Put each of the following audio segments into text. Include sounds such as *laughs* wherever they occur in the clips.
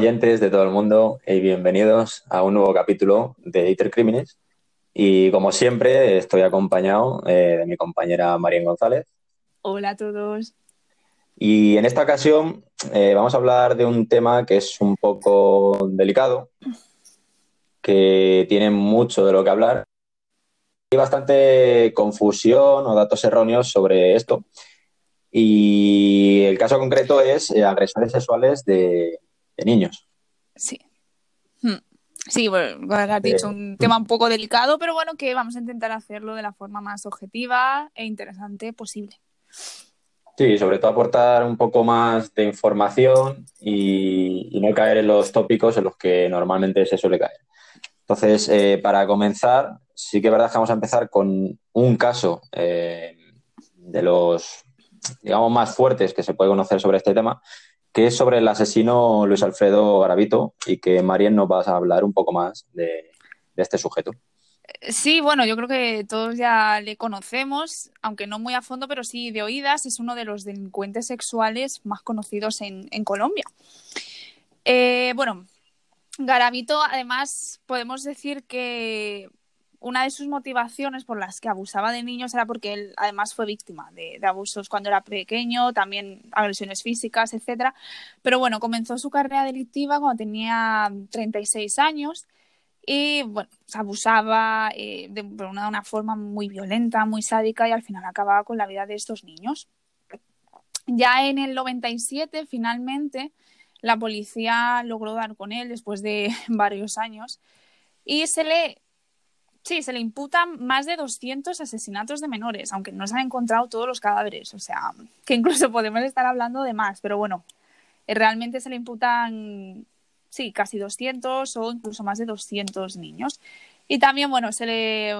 oyentes de todo el mundo y bienvenidos a un nuevo capítulo de Dieter Crímenes. Y como siempre, estoy acompañado eh, de mi compañera María González. Hola a todos. Y en esta ocasión eh, vamos a hablar de un tema que es un poco delicado, que tiene mucho de lo que hablar. Hay bastante confusión o datos erróneos sobre esto. Y el caso concreto es eh, agresores sexuales de, niños. Sí. Hmm. Sí, bueno, has dicho un tema un poco delicado, pero bueno, que vamos a intentar hacerlo de la forma más objetiva e interesante posible. Sí, sobre todo aportar un poco más de información y, no caer en los tópicos en los que normalmente se suele caer. Entonces, eh, para comenzar, sí que es verdad que vamos a empezar con un caso eh, de los, digamos, más fuertes que se puede conocer sobre este tema, que es sobre el asesino Luis Alfredo Garavito y que Marien nos va a hablar un poco más de, este sujeto. Sí, bueno, yo creo que todos ya le conocemos, aunque no muy a fondo, pero sí de oídas. Es uno de los delincuentes sexuales más conocidos en, Colombia. Eh, bueno, Garavito, además, podemos decir que una de sus motivaciones por las que abusaba de niños era porque él además fue víctima de, abusos cuando era pequeño, también agresiones físicas, etcétera. Pero bueno, comenzó su carrera delictiva cuando tenía 36 años y bueno, se abusaba eh, de, una, una, forma muy violenta, muy sádica y al final acababa con la vida de estos niños. Ya en el 97, finalmente, la policía logró dar con él después de *laughs* varios años y se le Sí, se le imputan más de 200 asesinatos de menores, aunque no se han encontrado todos los cadáveres. O sea, *laughs* que incluso podemos estar hablando de más, pero bueno, eh, realmente se le imputan, sí, casi 200 o incluso más de 200 niños. Y también, bueno, se le,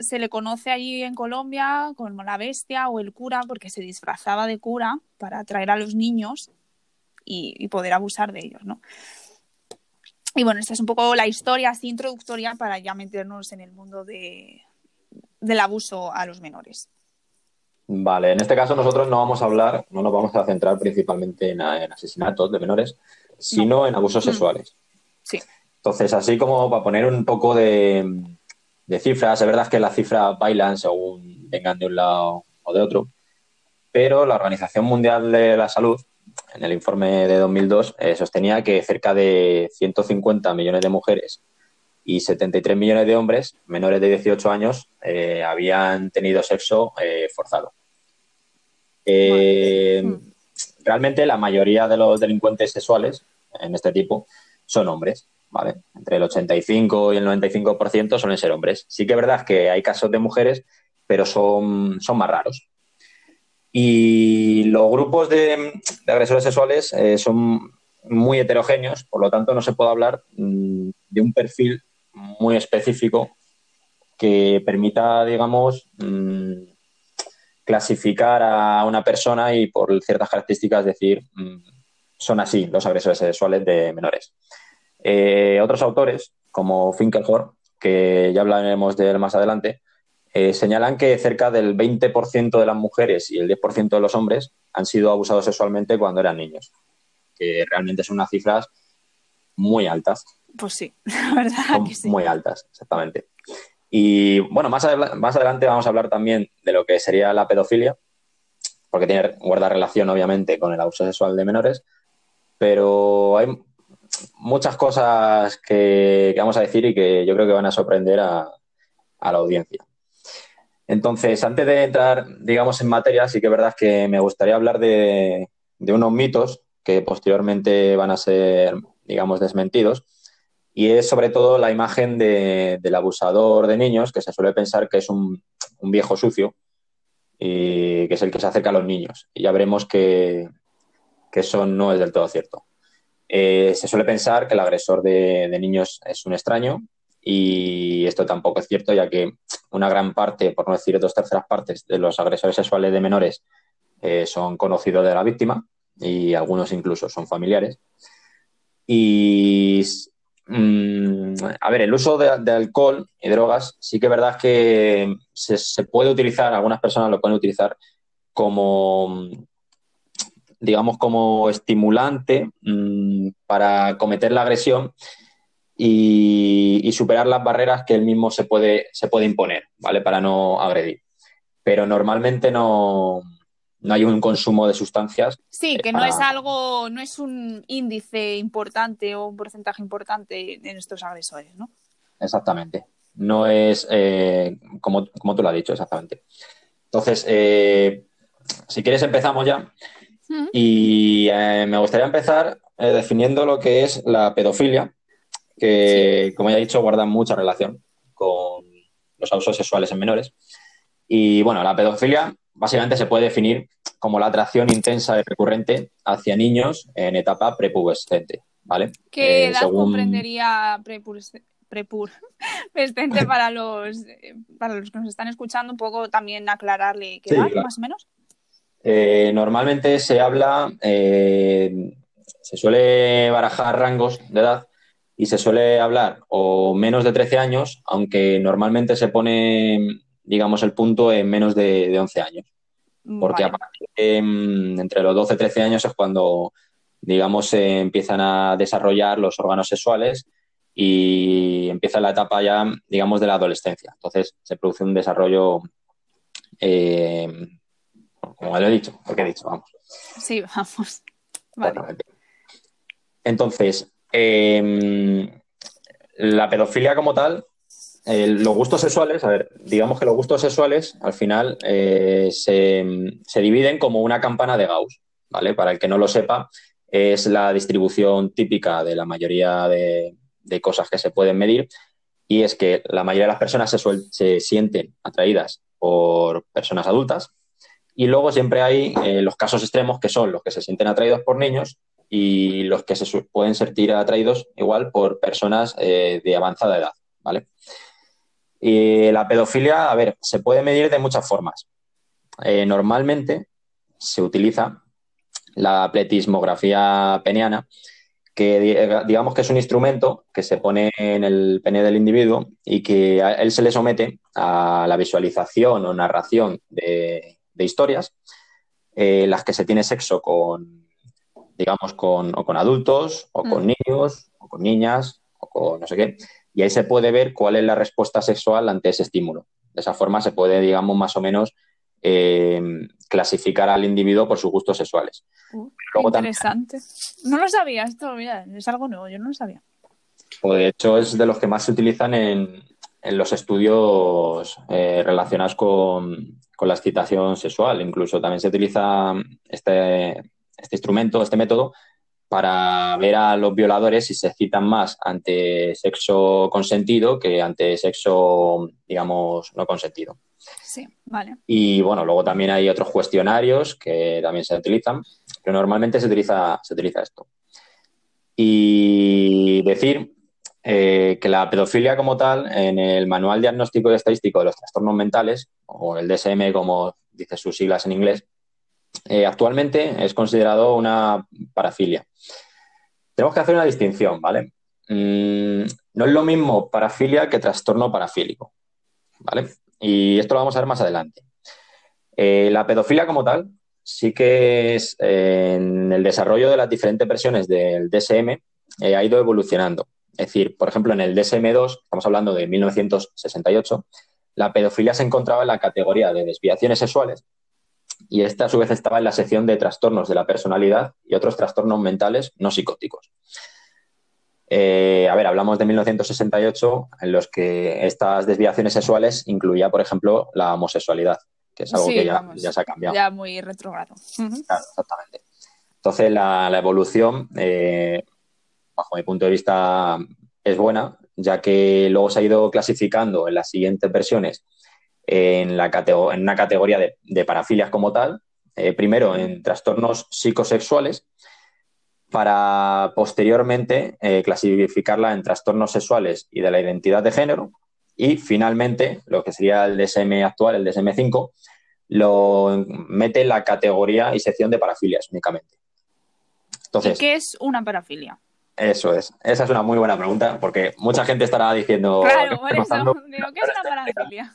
se le conoce allí en Colombia como la bestia o el cura, porque se disfrazaba de cura para atraer a los niños y, y poder abusar de ellos, ¿no? Y bueno, esta es un poco la historia así introductoria para ya meternos en el mundo de, del abuso a los menores. Vale, en este caso nosotros no vamos a hablar, no nos vamos a centrar principalmente en, asesinatos de menores, sino en abusos sexuales. Sí. Entonces, así como para poner un poco de, de cifras, es verdad que las cifras bailan según vengan de un lado o de otro, pero la Organización Mundial de la Salud en el informe de 2002, eh, sostenía que cerca de 150 millones de mujeres y 73 millones de hombres menores de 18 años eh, habían tenido sexo eh, forzado. Hmm. Realmente la mayoría de los delincuentes sexuales en este tipo son hombres, ¿vale? Entre el 85 y el 95% suelen ser hombres. Sí que es verdad que hay casos de mujeres, pero son, son más raros. Y los grupos de, agresores sexuales eh, son muy heterogéneos, por lo tanto no se puede hablar mm, de un perfil muy específico que permita, digamos, mm, clasificar a una persona y por ciertas características decir, mm, son así los agresores sexuales de menores. Eh, otros autores, como Finkelhor, que ya hablaremos de él más adelante, eh, señalan que cerca del 20% de las mujeres y el 10% de los hombres han sido abusados sexualmente cuando eran niños, que realmente son unas cifras muy altas. Pues sí, *laughs* la verdad que sí. Muy altas, exactamente. Y bueno, más, más adelante vamos a hablar también de lo que sería la pedofilia, porque tiene guarda relación obviamente con el abuso sexual de menores, pero hay muchas cosas que, vamos a decir y que yo creo que van a sorprender a la audiencia. Entonces, antes de entrar, digamos, en materia, sí que es verdad que me gustaría hablar de, unos mitos que posteriormente van a ser, digamos, desmentidos. Y es sobre todo la imagen del abusador de niños, que se suele pensar que es un, viejo sucio y que es el que se acerca a los niños. Y ya veremos que, eso no es del todo cierto. Eh, se suele pensar que el agresor de niños es un extraño y esto tampoco es cierto, ya que una gran parte, por no decir dos terceras partes, de los agresores sexuales de menores eh, son conocidos de la víctima y algunos incluso son familiares. Y, mm, a ver, el uso de, alcohol y drogas sí que es verdad que se, puede utilizar, algunas personas lo pueden utilizar como digamos, como estimulante mm, para cometer la agresión y, superar las barreras que él mismo se puede, se puede imponer, ¿vale? Para no agredir. Pero normalmente no, no hay un consumo de sustancias. Sí, que no es algo, no es un índice importante o un porcentaje importante en estos agresores, ¿no? Exactamente. No es eh, como, como, tú lo has dicho, exactamente. Entonces, eh, si quieres empezamos ya. Y eh, me gustaría empezar definiendo lo que es la pedofilia, que, como ya he dicho, guarda mucha relación con los abusos sexuales en menores. Y bueno, la pedofilia básicamente se puede definir como la atracción intensa y recurrente hacia niños en etapa prepubescente, ¿vale? ¿Qué eh, edad comprendería prepubescente *laughs* para los, para los que nos están escuchando? Un poco también aclararle qué edad, más o menos. Eh, normalmente se habla, eh, se suele barajar rangos de edad y se suele hablar o menos de 13 años, aunque normalmente se pone, digamos, el punto en menos de, de 11 años. Porque mm, entre los 12 y 13 años es cuando, digamos, se empiezan a desarrollar los órganos sexuales y empieza la etapa ya, digamos, de la adolescencia. Entonces se produce un desarrollo, eh, como lo he dicho, porque he dicho, vamos. Sí, vamos. Vale. Entonces, em, la pedofilia como tal los gustos sexuales, a ver, digamos que los gustos sexuales al final eh, se, dividen como una campana de Gauss, ¿vale? Para el que no lo sepa, es la distribución típica de la mayoría de, cosas que se pueden medir y es que la mayoría de las personas se, se sienten atraídas por personas adultas y luego siempre hay eh, los casos extremos que son los que se sienten atraídos por niños y los que se pueden sentir atraídos igual por personas eh, de avanzada edad, ¿vale? Y la pedofilia, a ver, se puede medir de muchas formas. Eh, normalmente se utiliza la pletismografía peniana, que digamos que es un instrumento que se pone en el pene del individuo y que a él se le somete a la visualización o narración de, historias, eh, las que se tiene sexo con, digamos, con, o con adultos, o con mm. niños, o con niñas, o con no sé qué y ahí se puede ver cuál es la respuesta sexual ante ese estímulo. De esa forma se puede, digamos, más o menos eh, clasificar al individuo por sus gustos sexuales. Uh, interesante. No lo sabía esto, mira, es algo nuevo, yo no lo sabía. Pues de hecho es de los que más se utilizan en, los estudios eh, relacionados con, la excitación sexual. Incluso también se utiliza este, este instrumento, este método, para ver a los violadores si se excitan más ante sexo consentido que ante sexo, digamos, no consentido. Sí, vale. Y bueno, luego también hay otros cuestionarios que también se utilizan, pero normalmente se utiliza, se utiliza esto. Y decir eh, que la pedofilia como tal, en el Manual Diagnóstico y Estadístico de los Trastornos Mentales, o el DSM como dice sus siglas en inglés, eh, actualmente es considerado una parafilia. Tenemos que hacer una distinción, ¿vale? Mm, no es lo mismo parafilia que trastorno parafílico, ¿vale? Y esto lo vamos a ver más adelante. Eh, la pedofilia como tal sí que es en el desarrollo de las diferentes versiones del DSM eh, ha ido evolucionando. Es decir, por ejemplo, en el DSM-2, estamos hablando de 1968, la pedofilia se encontraba en la categoría de desviaciones sexuales y esta a su vez estaba en la sección de trastornos de la personalidad y otros trastornos mentales no psicóticos. Eh, a ver, hablamos de 1968 en los que estas desviaciones sexuales incluía, por ejemplo, la homosexualidad, que es algo que ya, se ha cambiado. Ya muy retrogrado. Claro, exactamente. Entonces, la, evolución, eh, bajo mi punto de vista, es buena, ya que luego se ha ido clasificando en las siguientes versiones en, la en una categoría de, parafilias como tal, eh, primero en trastornos psicosexuales, para posteriormente eh, clasificarla en trastornos sexuales y de la identidad de género, y finalmente, lo que sería el DSM actual, el DSM-5, lo mete en la categoría y sección de parafilias únicamente. Entonces, qué es una parafilia? Eso es. Esa es una muy buena pregunta, porque mucha gente estará diciendo. Claro, por eso digo, ¿qué es una *laughs* parafilia?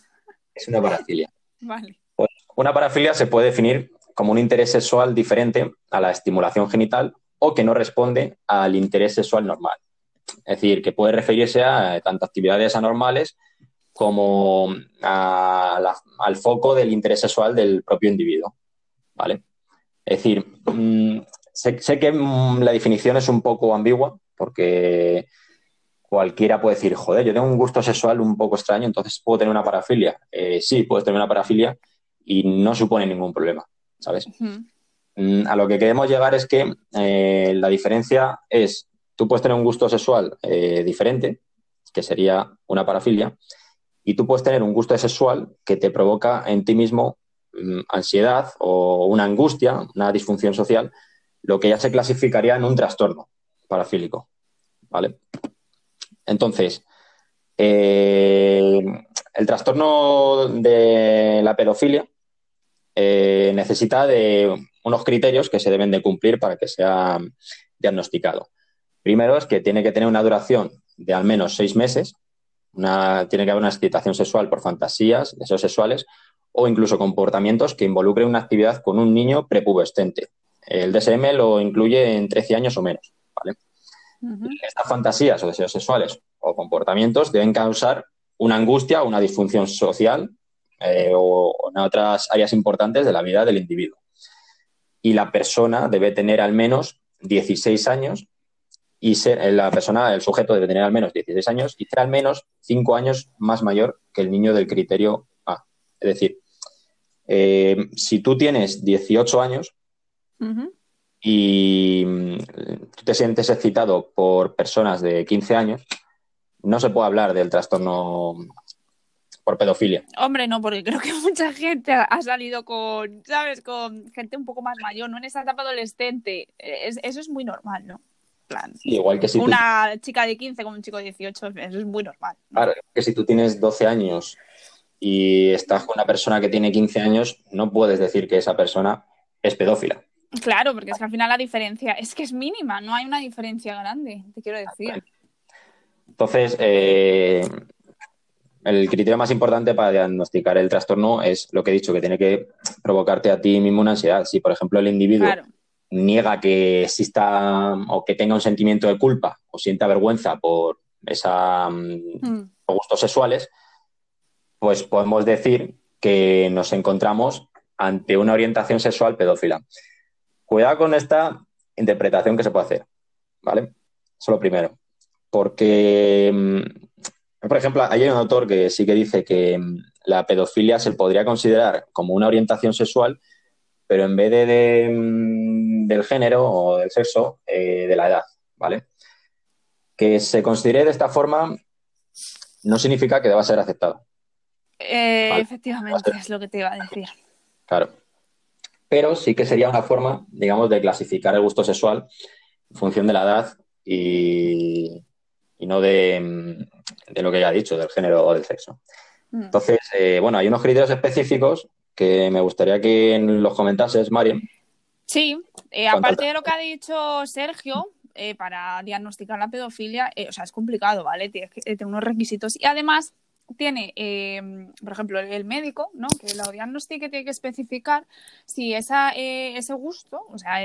Es una parafilia. *laughs* Vale. Pues una parafilia se puede definir como un interés sexual diferente a la estimulación genital o que no responde al interés sexual normal. Es decir, que puede referirse a tanto actividades anormales como al foco del interés sexual del propio individuo. ¿Vale? Es decir, mm, sé, que mm, la definición es un poco ambigua porque cualquiera puede decir, joder, yo tengo un gusto sexual un poco extraño, entonces puedo tener una parafilia. Eh, sí, puedes tener una parafilia y no supone ningún problema, ¿sabes? Mm, a lo que queremos llegar es que eh, la diferencia es, tú puedes tener un gusto sexual eh, diferente, que sería una parafilia, y tú puedes tener un gusto sexual que te provoca en ti mismo mm, ansiedad o una angustia, una disfunción social, lo que ya se clasificaría en un trastorno parafílico. ¿Vale? Entonces, eh, el trastorno de la pedofilia eh, necesita de unos criterios que se deben de cumplir para que sea diagnosticado. Primero es que tiene que tener una duración de al menos seis meses tiene que haber una excitación sexual por fantasías, deseos sexuales o incluso comportamientos que involucren una actividad con un niño prepubescente. El DSM lo incluye en 13 años o menos. Estas fantasías o deseos sexuales o comportamientos deben causar una angustia o una disfunción social eh, o en otras áreas importantes de la vida del individuo. Y la persona debe tener al menos 16 años y ser, eh, la persona, el sujeto debe tener al menos 16 años y ser al menos 5 años más mayor que el niño del criterio A. Es decir, eh, si tú tienes 18 años y mm, tú te sientes excitado por personas de 15 años, no se puede hablar del trastorno por pedofilia. Hombre, no, porque creo que *laughs* mucha gente ha salido con, ¿sabes? Con gente un poco más mayor, ¿no? En esa etapa adolescente. eso es muy normal, ¿no? igual que si una chica de 15 con un chico de 18, eso es muy normal. Claro, que si tú tienes 12 años y estás con una persona que tiene 15 años, no puedes decir que esa persona es pedófila. Claro, porque es que al final la diferencia es que es mínima, no hay una diferencia grande, te quiero decir. Entonces, eh, el criterio más importante para diagnosticar el trastorno es lo que he dicho, que tiene que provocarte a ti mismo una ansiedad. Si, por ejemplo, el individuo niega que exista o que tenga un sentimiento de culpa o sienta vergüenza por esa mm, mm. gustos sexuales, pues podemos decir que nos encontramos ante una orientación sexual pedófila. Cuidado con esta interpretación que se puede hacer, ¿vale? Eso lo primero. Porque, mm, por ejemplo, hay un autor que sí que dice que la pedofilia se podría considerar como una orientación sexual pero en vez de, mm, del género o del sexo, eh, de la edad, ¿vale? Que se considere de esta forma no significa que deba ser aceptado. Eh, efectivamente, es lo que te iba a decir. Claro. Pero sí que sería una forma, digamos, de clasificar el gusto sexual en función de la edad y, no de, mm, de, lo que ya he dicho, del género o del sexo. Mm. Entonces, eh, bueno, hay unos criterios específicos que me gustaría que los comentases, Mariam. Sí, eh, aparte de lo que ha dicho Sergio, eh, para diagnosticar la pedofilia, o sea, es complicado, ¿vale? Tiene, tiene unos requisitos. Y además tiene, por ejemplo, el médico, ¿no? Que lo diagnostique tiene que especificar si esa, ese gusto, o sea,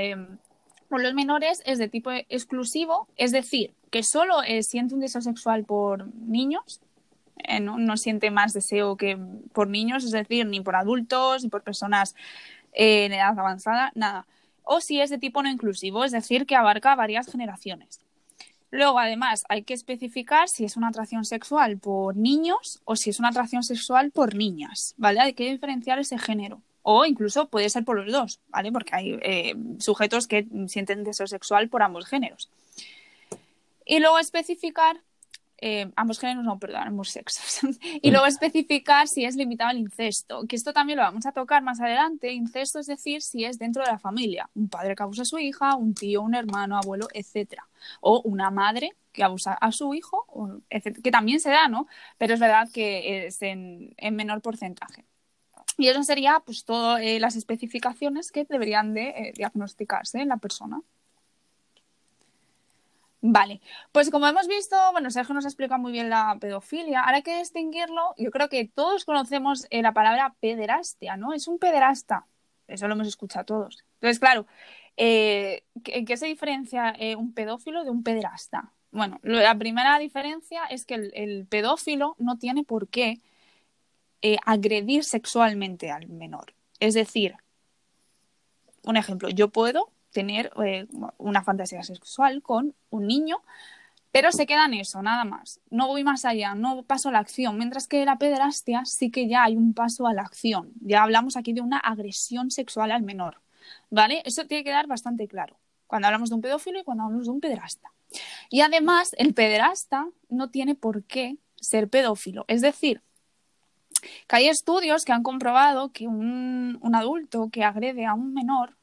por los menores es de tipo exclusivo, es decir, que solo siente un deseo sexual por niños, eh, no, siente más deseo que por niños, es decir, ni por adultos, ni por personas eh, en edad avanzada, nada. O si es de tipo no inclusivo, es decir, que abarca varias generaciones. Luego, además, hay que especificar si es una atracción sexual por niños o si es una atracción sexual por niñas, ¿vale? Hay que diferenciar ese género. O incluso puede ser por los dos, ¿vale? Porque hay eh, sujetos que sienten deseo sexual por ambos géneros. Y luego especificar eh, ambos géneros, no, perdón, ambos sexos. *laughs* y luego especificar si es limitado al incesto, que esto también lo vamos a tocar más adelante. Incesto es decir, si es dentro de la familia, un padre que abusa a su hija, un tío, un hermano, abuelo, etcétera, o una madre que abusa a su hijo, que también se da, ¿no? Pero es verdad que es en, menor porcentaje. Y eso sería pues todas eh, las especificaciones que deberían de eh, diagnosticarse en la persona. Vale, pues como hemos visto, bueno, Sergio nos ha explicado muy bien la pedofilia. Ahora hay que distinguirlo. Yo creo que todos conocemos eh, la palabra pederastia, ¿no? Es un pederasta. Eso lo hemos escuchado todos. Entonces, claro, eh, ¿en qué se diferencia eh, un pedófilo de un pederasta? Bueno, la primera diferencia es que el, pedófilo no tiene por qué agredir sexualmente al menor. Es decir, un ejemplo, yo puedo tener una fantasía sexual con un niño, pero se queda en eso, nada más. No voy más allá, no paso a la acción. Mientras que la pederastia sí que ya hay un paso a la acción. Ya hablamos aquí de una agresión sexual al menor. ¿Vale? Eso tiene que quedar bastante claro. Cuando hablamos de un pedófilo y cuando hablamos de un pederasta. Y además, el pederasta no tiene por qué ser pedófilo. Es decir, que hay estudios que han comprobado que un, un adulto que agrede a un menor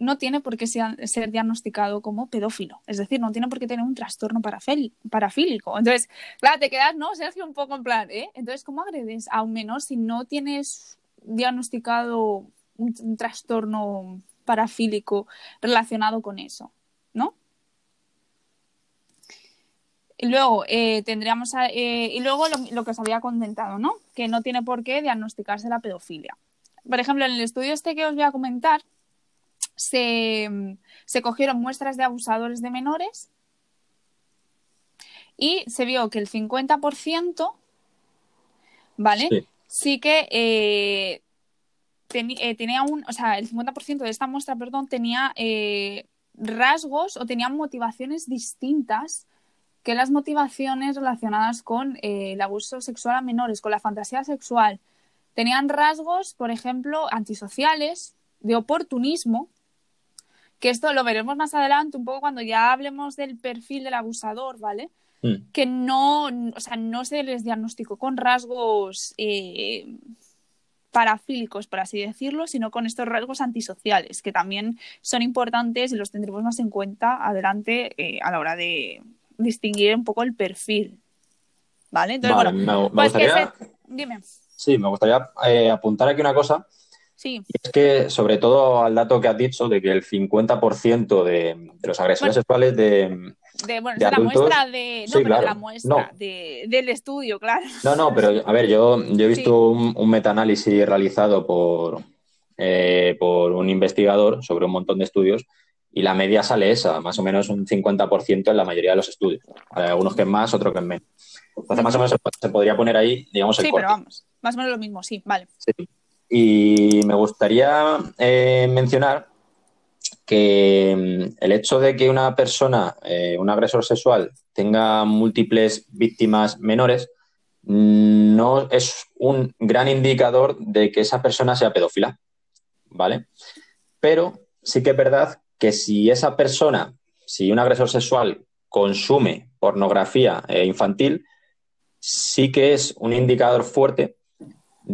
no tiene por qué ser diagnosticado como pedófilo. Es decir, no tiene por qué tener un trastorno parafílico. Entonces, claro, te quedas, ¿no, Sergio? Un poco en plan, ¿eh? Entonces, ¿cómo agredes a un menor si no tienes diagnosticado un, trastorno parafílico relacionado con eso? ¿No? Y luego eh, tendríamos eh, y luego lo, que os había comentado, ¿no? Que no tiene por qué diagnosticarse la pedofilia. Por ejemplo, en el estudio este que os voy a comentar, se, cogieron muestras de abusadores de menores y se vio que el 50%, ¿vale? Sí, que eh, eh, tenía un, o sea, el 50% de esta muestra, perdón, tenía eh, rasgos o tenían motivaciones distintas que las motivaciones relacionadas con el abuso sexual a menores, con la fantasía sexual. Tenían rasgos, por ejemplo, antisociales, de oportunismo, que esto lo veremos más adelante, un poco cuando ya hablemos del perfil del abusador, ¿vale? Mm. Que no, o sea, no se les diagnosticó con rasgos eh, parafílicos, por así decirlo, sino con estos rasgos antisociales, que también son importantes y los tendremos más en cuenta adelante eh, a la hora de distinguir un poco el perfil. ¿Vale? Entonces, bueno, me, pues gustaría... Dime. Sí, me gustaría eh, apuntar aquí una cosa Sí. es que, sobre todo al dato que has dicho de que el 50% de, de los agresores sexuales de. De, bueno, de la muestra de. No, pero la muestra de, del estudio, claro. No, no, pero a ver, yo, yo he visto un, un metaanálisis realizado por, eh, por un investigador sobre un montón de estudios y la media sale esa, más o menos un 50% en la mayoría de los estudios. Hay algunos que es más, otros que es menos. Entonces, más o menos se podría poner ahí, digamos, el Sí, pero vamos, más o menos lo mismo, sí, vale. Sí. Y me gustaría eh, mencionar que mm, el hecho de que una persona, eh, un agresor sexual, tenga múltiples víctimas menores, mm, no es un gran indicador de que esa persona sea pedófila, ¿vale? Pero sí que es verdad que si esa persona, si un agresor sexual consume pornografía eh, infantil, sí que es un indicador fuerte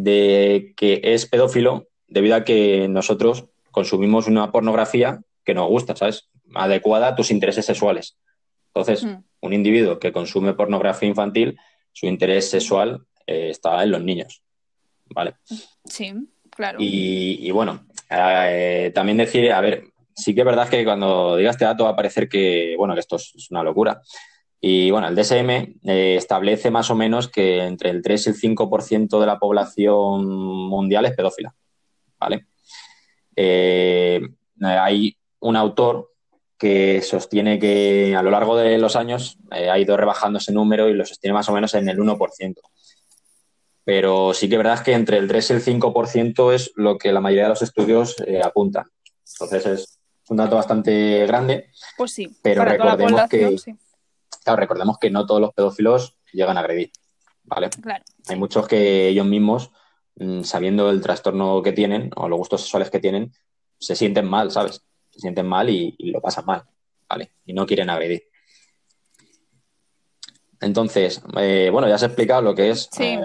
de que es pedófilo debido a que nosotros consumimos una pornografía que nos gusta, ¿sabes? Adecuada a tus intereses sexuales. Entonces, mm. un individuo que consume pornografía infantil, su interés sexual eh, está en los niños. ¿Vale? Sí, claro. Y, bueno, eh, también decir, a ver, sí que es verdad que cuando diga este dato va a parecer que, bueno, que esto es una locura. Y bueno, el DSM eh, establece más o menos que entre el 3 y el 5% de la población mundial es pedófila. ¿Vale? Eh, hay un autor que sostiene que a lo largo de los años eh, ha ido rebajando ese número y lo sostiene más o menos en el 1%. Pero sí que es verdad que entre el 3 y el 5% es lo que la mayoría de los estudios apuntan. Entonces es un dato bastante grande. Pues sí, pero recordemos que, Claro, recordemos que no todos los pedófilos llegan a agredir, ¿vale? Claro. Hay muchos que ellos mismos, mm, sabiendo el trastorno que tienen o los gustos sexuales que tienen, se sienten mal, ¿sabes? Se sienten mal y, lo pasan mal, ¿vale? Y no quieren agredir. Entonces, eh, bueno, ya has explicado lo que es eh,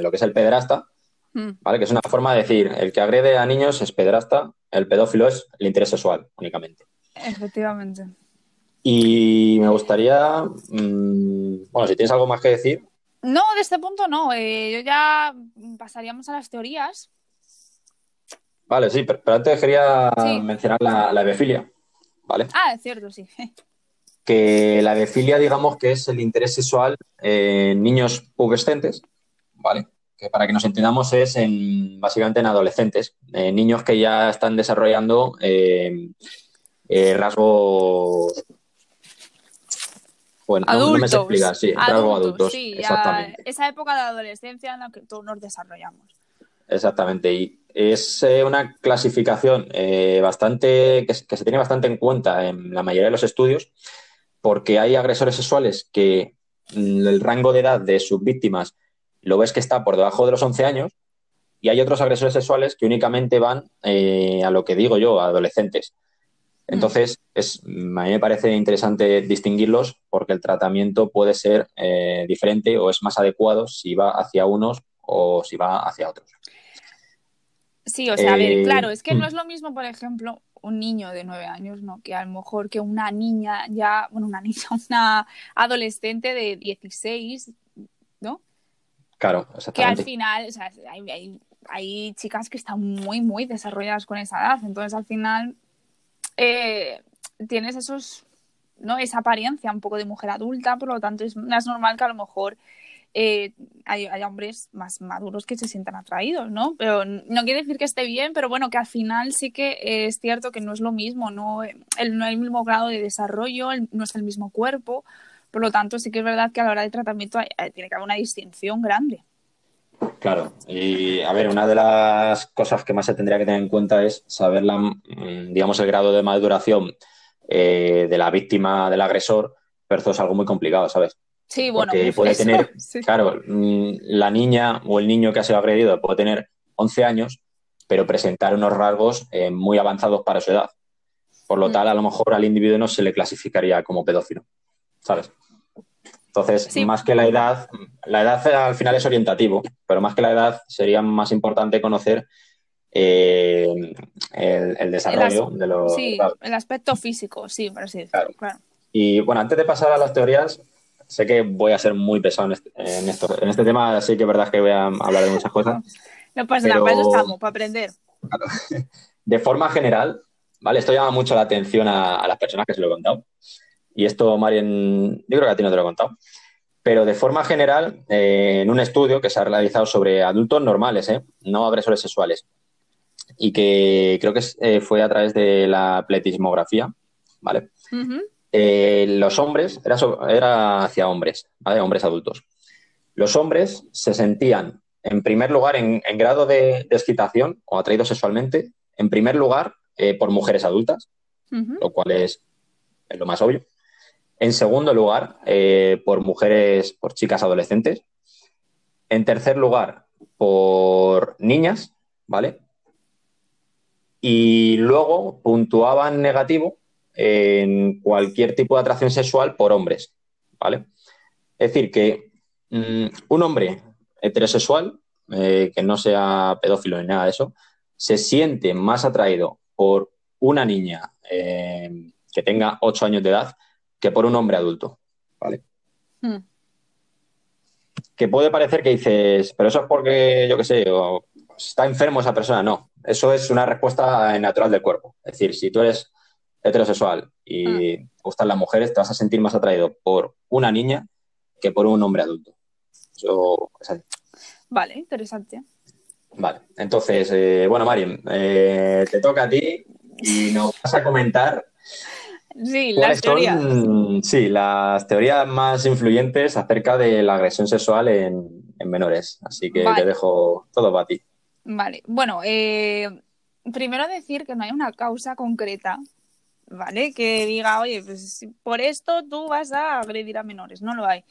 lo que es el pederasta, mm. ¿vale? Que es una forma de decir, el que agrede a niños es pederasta, el pedófilo es el interés sexual únicamente. Efectivamente. Y me gustaría, mm, bueno, si tienes algo más que decir. No, de este punto no. Eh, yo ya pasaríamos a las teorías. Vale, sí, pero, antes quería mencionar la, la ¿vale? Ah, es cierto, sí. *laughs* Que la ebefilia, digamos que es el interés sexual en niños pubescentes, ¿vale? que para que nos entendamos es en, básicamente en adolescentes, niños que ya están desarrollando rasgos bueno, adultos, no, me sé explicar, sí, adultos, adultos. Sí, exactamente. esa época de adolescencia en la que todos nos desarrollamos. Exactamente, y es eh, una clasificación eh, bastante que, se tiene bastante en cuenta en la mayoría de los estudios, porque hay agresores sexuales que mm, el rango de edad de sus víctimas lo ves que está por debajo de los 11 años, y hay otros agresores sexuales que únicamente van eh, a lo que digo yo, a adolescentes. Entonces, es, a mí me parece interesante distinguirlos porque el tratamiento puede ser eh, diferente o es más adecuado si va hacia unos o si va hacia otros. Sí, o sea, a ver, eh, claro, es que no mm. es lo mismo, por ejemplo, un niño de nueve años, ¿no? Que a lo mejor que una niña ya, bueno, una niña, *laughs* una adolescente de 16, ¿no? Claro, exactamente. Que al final, o sea, hay, hay, hay chicas que están muy, muy desarrolladas con esa edad, entonces al final eh, tienes esos, ¿no? Esa apariencia un poco de mujer adulta, por lo tanto es más normal que a lo mejor eh, hay, hombres más maduros que se sientan atraídos, ¿no? Pero no quiere decir que esté bien, pero bueno, que al final sí que es cierto que no es lo mismo, no, el, no hay el mismo grado de desarrollo, no es el mismo cuerpo, por lo tanto sí que es verdad que a la hora del tratamiento tiene que haber una distinción grande. Claro, y a ver, una de las cosas que más se tendría que tener en cuenta es saber, la, mm, digamos, el grado de maduración eh, de la víctima del agresor versus algo muy complicado, ¿sabes? Sí, bueno. Porque puede tener, *laughs* claro, mm, la niña o el niño que ha sido agredido puede tener 11 años, pero presentar unos rasgos eh, muy avanzados para su edad. Por lo mm. tal, a lo mejor al individuo no se le clasificaría como pedófilo, ¿sabes? Entonces, más que la edad, la edad al final es orientativo, pero más que la edad sería más importante conocer eh, el, desarrollo de los... Sí, el aspecto físico, sí, por así decirlo. Claro. Y bueno, antes de pasar a las teorías, sé que voy a ser muy pesado en este, en esto. En este tema sí que es verdad que voy a hablar de muchas cosas. *laughs* No pasa nada, para eso estamos, para aprender. *laughs* De forma general, ¿vale? Esto llama mucho la atención a las personas que se lo he contado y esto, Marien, yo creo que a ti no te lo he contado, pero de forma general, eh, en un estudio que se ha realizado sobre adultos normales, ¿eh? no agresores sexuales, y que creo que eh, fue a través de la pletismografía, ¿vale? los hombres, era, era hacia hombres, ¿vale? Hombres adultos. Los hombres se sentían, en primer lugar, en, grado de, excitación o atraídos sexualmente, en primer lugar, por mujeres adultas, lo cual es lo más obvio. En segundo lugar, eh, por mujeres, por chicas adolescentes. En tercer lugar, por niñas, ¿vale? Y luego puntuaban negativo en cualquier tipo de atracción sexual por hombres, ¿vale? Es decir, que mm, un hombre heterosexual, eh, que no sea pedófilo ni nada de eso, se siente más atraído por una niña eh, que tenga ocho años de edad que por un hombre adulto, ¿vale? Hmm. Que puede parecer que dices, pero eso es porque, yo qué sé, o está enfermo esa persona. No, eso es una respuesta natural del cuerpo. Es decir, si tú eres heterosexual y hmm. gustan las mujeres, te vas a sentir más atraído por una niña que por un hombre adulto. Eso es Vale, interesante. Vale, entonces, eh, bueno, Mariam, eh, te toca a ti y nos vas a comentar Sí, las teorías. sí, las teorías más influyentes acerca de la agresión sexual en, menores. Así que te dejo todo para ti. Vale, bueno, eh, primero decir que no hay una causa concreta, ¿vale? Que diga, oye, pues por esto tú vas a agredir a menores. No lo hay.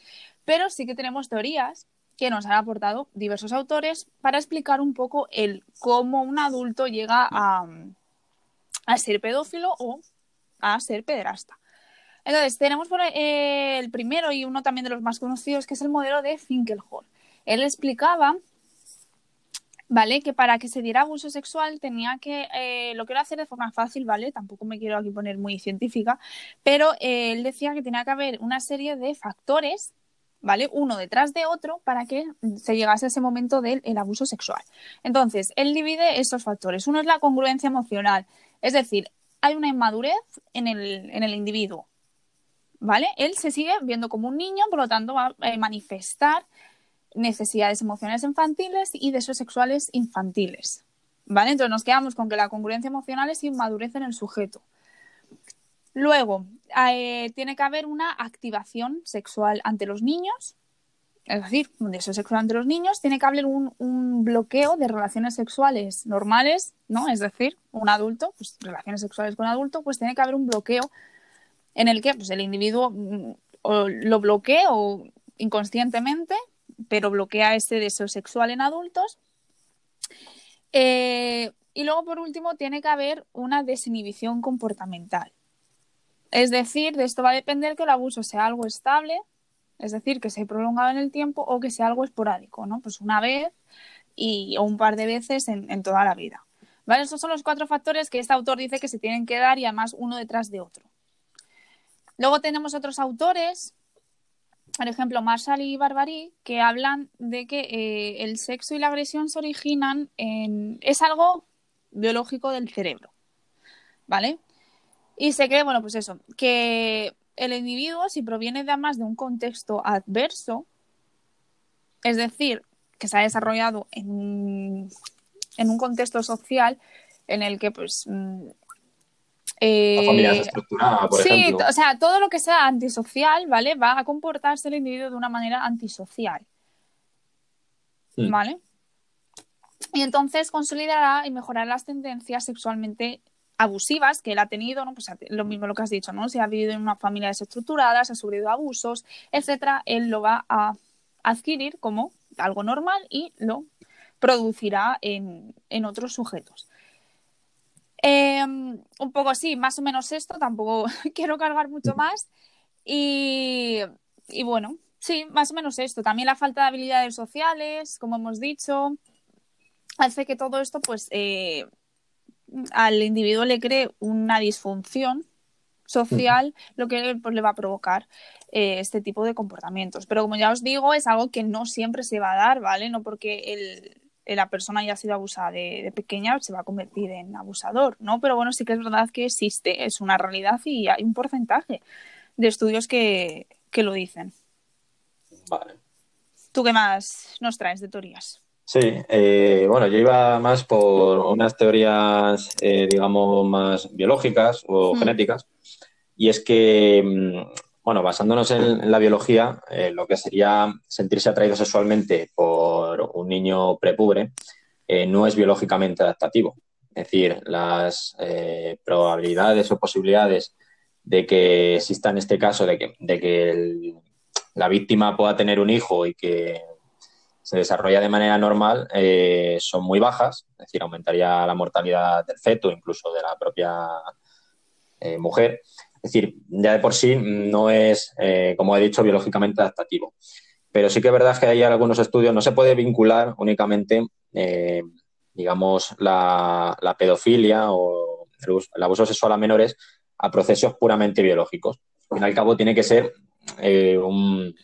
Pero sí que tenemos teorías que nos han aportado diversos autores para explicar un poco el cómo un adulto llega a, a ser pedófilo o a ser pederasta. Entonces, tenemos por eh, el primero y uno también de los más conocidos, que es el modelo de Finkelhor. Él explicaba, ¿vale? Que para que se diera abuso sexual tenía que, eh, lo quiero hacer de forma fácil, ¿vale? Tampoco me quiero aquí poner muy científica, pero eh, él decía que tenía que haber una serie de factores ¿vale? Uno detrás de otro para que se llegase a ese momento del abuso sexual. Entonces, él divide estos factores. Uno es la congruencia emocional, es decir, hay una inmadurez en el, en el individuo. ¿Vale? Él se sigue viendo como un niño, por lo tanto va a manifestar necesidades emocionales infantiles y deseos sexuales infantiles. ¿Vale? Entonces nos quedamos con que la congruencia emocional es inmadurez en el sujeto. Luego, eh, tiene que haber una activación sexual ante los niños, es decir, un deseo sexual ante los niños, tiene que haber un, bloqueo de relaciones sexuales normales, ¿no? Es decir, un adulto, pues relaciones sexuales con adulto, pues tiene que haber un bloqueo en el que pues, el individuo mm, lo bloquea o inconscientemente, pero bloquea ese deseo sexual en adultos. Eh, y luego, por último, tiene que haber una desinhibición comportamental. Es decir, de esto va a depender que el abuso sea algo estable, es decir, que se prolongado en el tiempo o que sea algo esporádico, ¿no? Pues una vez y, o un par de veces en, toda la vida. ¿Vale? Esos son los cuatro factores que este autor dice que se tienen que dar y además uno detrás de otro. Luego tenemos otros autores, por ejemplo, Marshall y Barbary, que hablan de que eh, el sexo y la agresión se originan en. es algo biológico del cerebro. ¿Vale? Y se cree, bueno, pues eso, que el individuo, si proviene además de un contexto adverso, es decir, que se ha desarrollado en, en un contexto social en el que pues mm, la familia desestructurada, por sí, ejemplo. o sea, todo lo que sea antisocial, ¿vale? Va a comportarse el individuo de una manera antisocial. Mm. ¿Vale? Y entonces consolidará y mejorará las tendencias sexualmente abusivas que él ha tenido, ¿no? Pues lo mismo lo que has dicho, ¿no? Si ha vivido en una familia desestructurada, se ha sufrido abusos, etcétera, él lo va a adquirir como algo normal y lo producirá en, en otros sujetos. Eh, un poco así, más o menos esto, tampoco *laughs* quiero cargar mucho más. Y, y, bueno, sí, más o menos esto. También la falta de habilidades sociales, como hemos dicho, hace que todo esto, pues, eh, al individuo le cree una disfunción social, lo que pues, le va a provocar eh, este tipo de comportamientos. Pero como ya os digo, es algo que no siempre se va a dar, ¿vale? No porque el, la persona haya sido abusada de, de, pequeña se va a convertir en abusador, ¿no? Pero bueno, sí que es verdad que existe, es una realidad y hay un porcentaje de estudios que, que lo dicen. Vale. ¿Tú qué más nos traes de teorías? Sí, eh, bueno, yo iba más por unas teorías, eh, digamos, más biológicas o Mm. genéticas, y es que, mm, bueno, basándonos en, en la biología, eh, lo que sería sentirse atraído sexualmente por un niño prepubre eh, no es biológicamente adaptativo. Es decir, las eh, probabilidades o posibilidades de que exista en este caso, de que, de que el- la víctima pueda tener un hijo y que se desarrolla de manera normal eh, son muy bajas, es decir, aumentaría la mortalidad del feto, incluso de la propia eh, mujer. Es decir, ya de por sí no es, eh, como he dicho, biológicamente adaptativo. Pero sí que es verdad que hay algunos estudios, no se puede vincular únicamente, digamos, la, pedofilia o el, el abuso sexual a menores a procesos puramente biológicos. Al fin y al cabo tiene que ser un,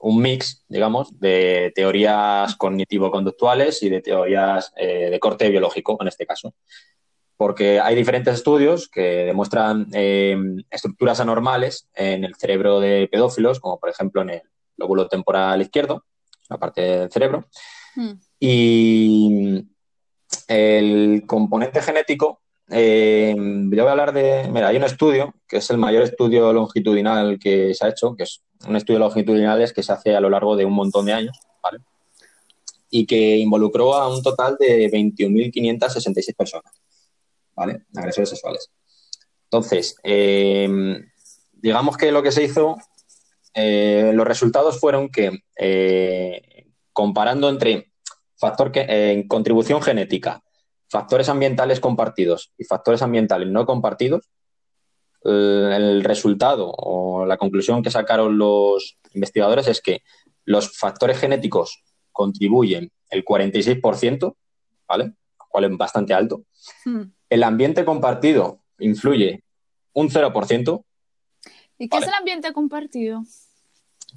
un mix, digamos, de teorías cognitivo-conductuales y de teorías eh, de corte biológico, en este caso. Porque hay diferentes estudios que demuestran eh, estructuras anormales en el cerebro de pedófilos, como por ejemplo en el lóbulo temporal izquierdo, la parte del cerebro, Mm. y el componente genético, eh, yo voy a hablar de, mira, hay un estudio, que es el mayor estudio longitudinal que se ha hecho, que es un estudio longitudinal que se hace a lo largo de un montón de años, ¿vale? Y que involucró a un total de 21.566 personas, ¿vale? Agresores sexuales. Entonces, eh, digamos que lo que se hizo, eh, los resultados fueron que eh, comparando entre factor que, contribución genética, factores ambientales compartidos y factores ambientales no compartidos, el, el resultado o la conclusión que sacaron los investigadores es que los factores genéticos contribuyen el 46%, ¿vale? Lo cual es bastante alto. Mm. El ambiente compartido influye un 0%. ¿Y qué Vale. es el ambiente compartido?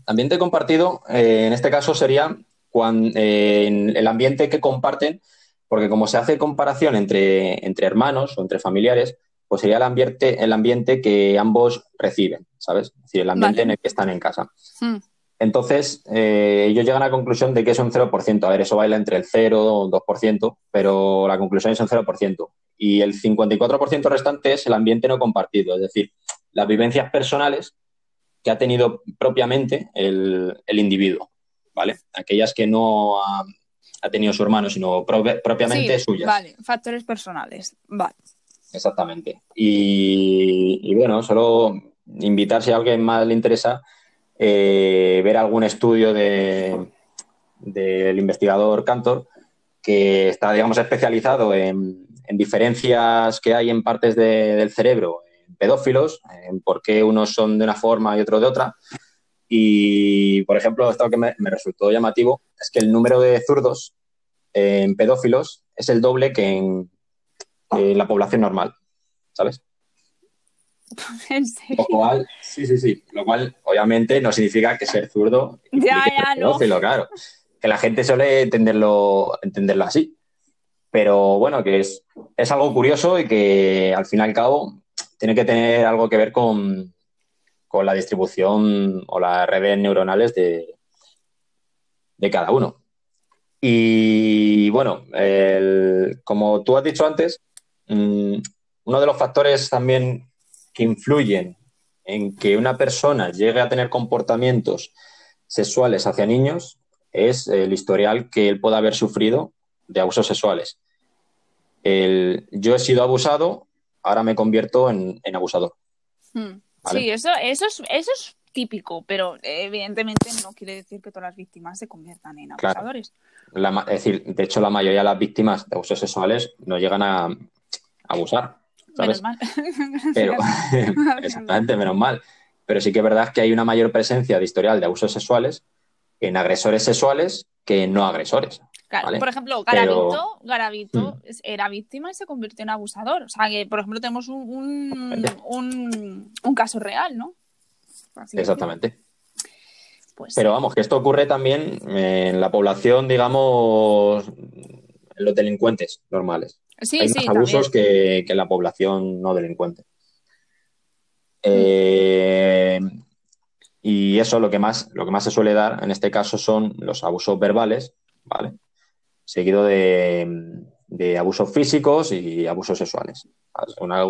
Ambiente compartido, eh, en este caso, sería cuan- eh, en el ambiente que comparten, porque como se hace comparación entre, entre hermanos o entre familiares, pues sería el ambiente, el ambiente que ambos reciben, ¿sabes? Es decir, el ambiente Vale. en el que están en casa. Mm. entonces, eh, ellos llegan a la conclusión de que es un 0%. A ver, eso baila entre el 0 o 2%, pero la conclusión es un 0%. Y el 54% restante es el ambiente no compartido, es decir, las vivencias personales que ha tenido propiamente el, individuo, ¿vale? Aquellas que no ha, tenido su hermano, sino propiamente suyas. Vale, factores personales, vale. Exactamente. Y, y bueno, solo invitar si a alguien más le interesa eh, ver algún estudio del investigador Cantor que está, digamos, especializado en, diferencias que hay en partes del cerebro en pedófilos, en por qué unos son de una forma y otros de otra. Y, por ejemplo, esto que me, resultó llamativo es que el número de zurdos en pedófilos es el doble que en la población normal, ¿sabes? *laughs* Lo cual, sí, sí, sí. Lo cual, obviamente, no significa que ser zurdo *laughs* ya, ya, no. claro. Que la gente suele entenderlo, entenderlo así. Pero bueno, que es, es algo curioso y que al fin y al cabo tiene que tener algo que ver con, con la distribución o las redes neuronales de, de cada uno. Y bueno, como tú has dicho antes, mm, uno de los factores también que influyen en que una persona llegue a tener comportamientos sexuales hacia niños es el historial que él pueda haber sufrido de abusos sexuales. El, yo he sido abusado, ahora me convierto en, abusador. Hmm. Sí, eso, eso, es, eso es típico, pero evidentemente no quiere decir que todas las víctimas se conviertan en abusadores. es decir, de hecho, la mayoría de las víctimas de abusos sexuales no llegan a abusar. Menos mal. *laughs* Pero, *laughs* exactamente, menos mal. Pero sí que es verdad que hay una mayor presencia de historial de abusos sexuales en agresores sexuales que en no agresores. Claro, por ejemplo, Garavito, Garavito mm. era víctima y se convirtió en abusador. O sea que, por ejemplo, tenemos un, un, caso real, ¿no? Exactamente. Pues, Pero vamos, que esto ocurre también en la población, digamos, en los delincuentes normales. Hay más abusos que, la población no delincuente. Eh, y eso lo que más lo que más se suele dar en este caso son los abusos verbales, ¿vale? Seguido de, abusos físicos y abusos sexuales.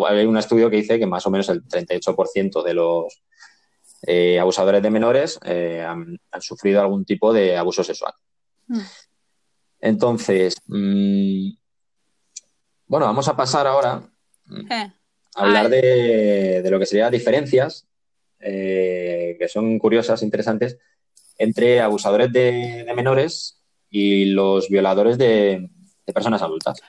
hay un estudio que dice que más o menos el 38% de los eh, abusadores de menores eh, han, sufrido algún tipo de abuso sexual. Mm. Entonces, mm, bueno, vamos a pasar ahora eh, a hablar de, lo que serían diferencias, eh, que son curiosas, interesantes, entre abusadores de, menores y los violadores de, personas adultas.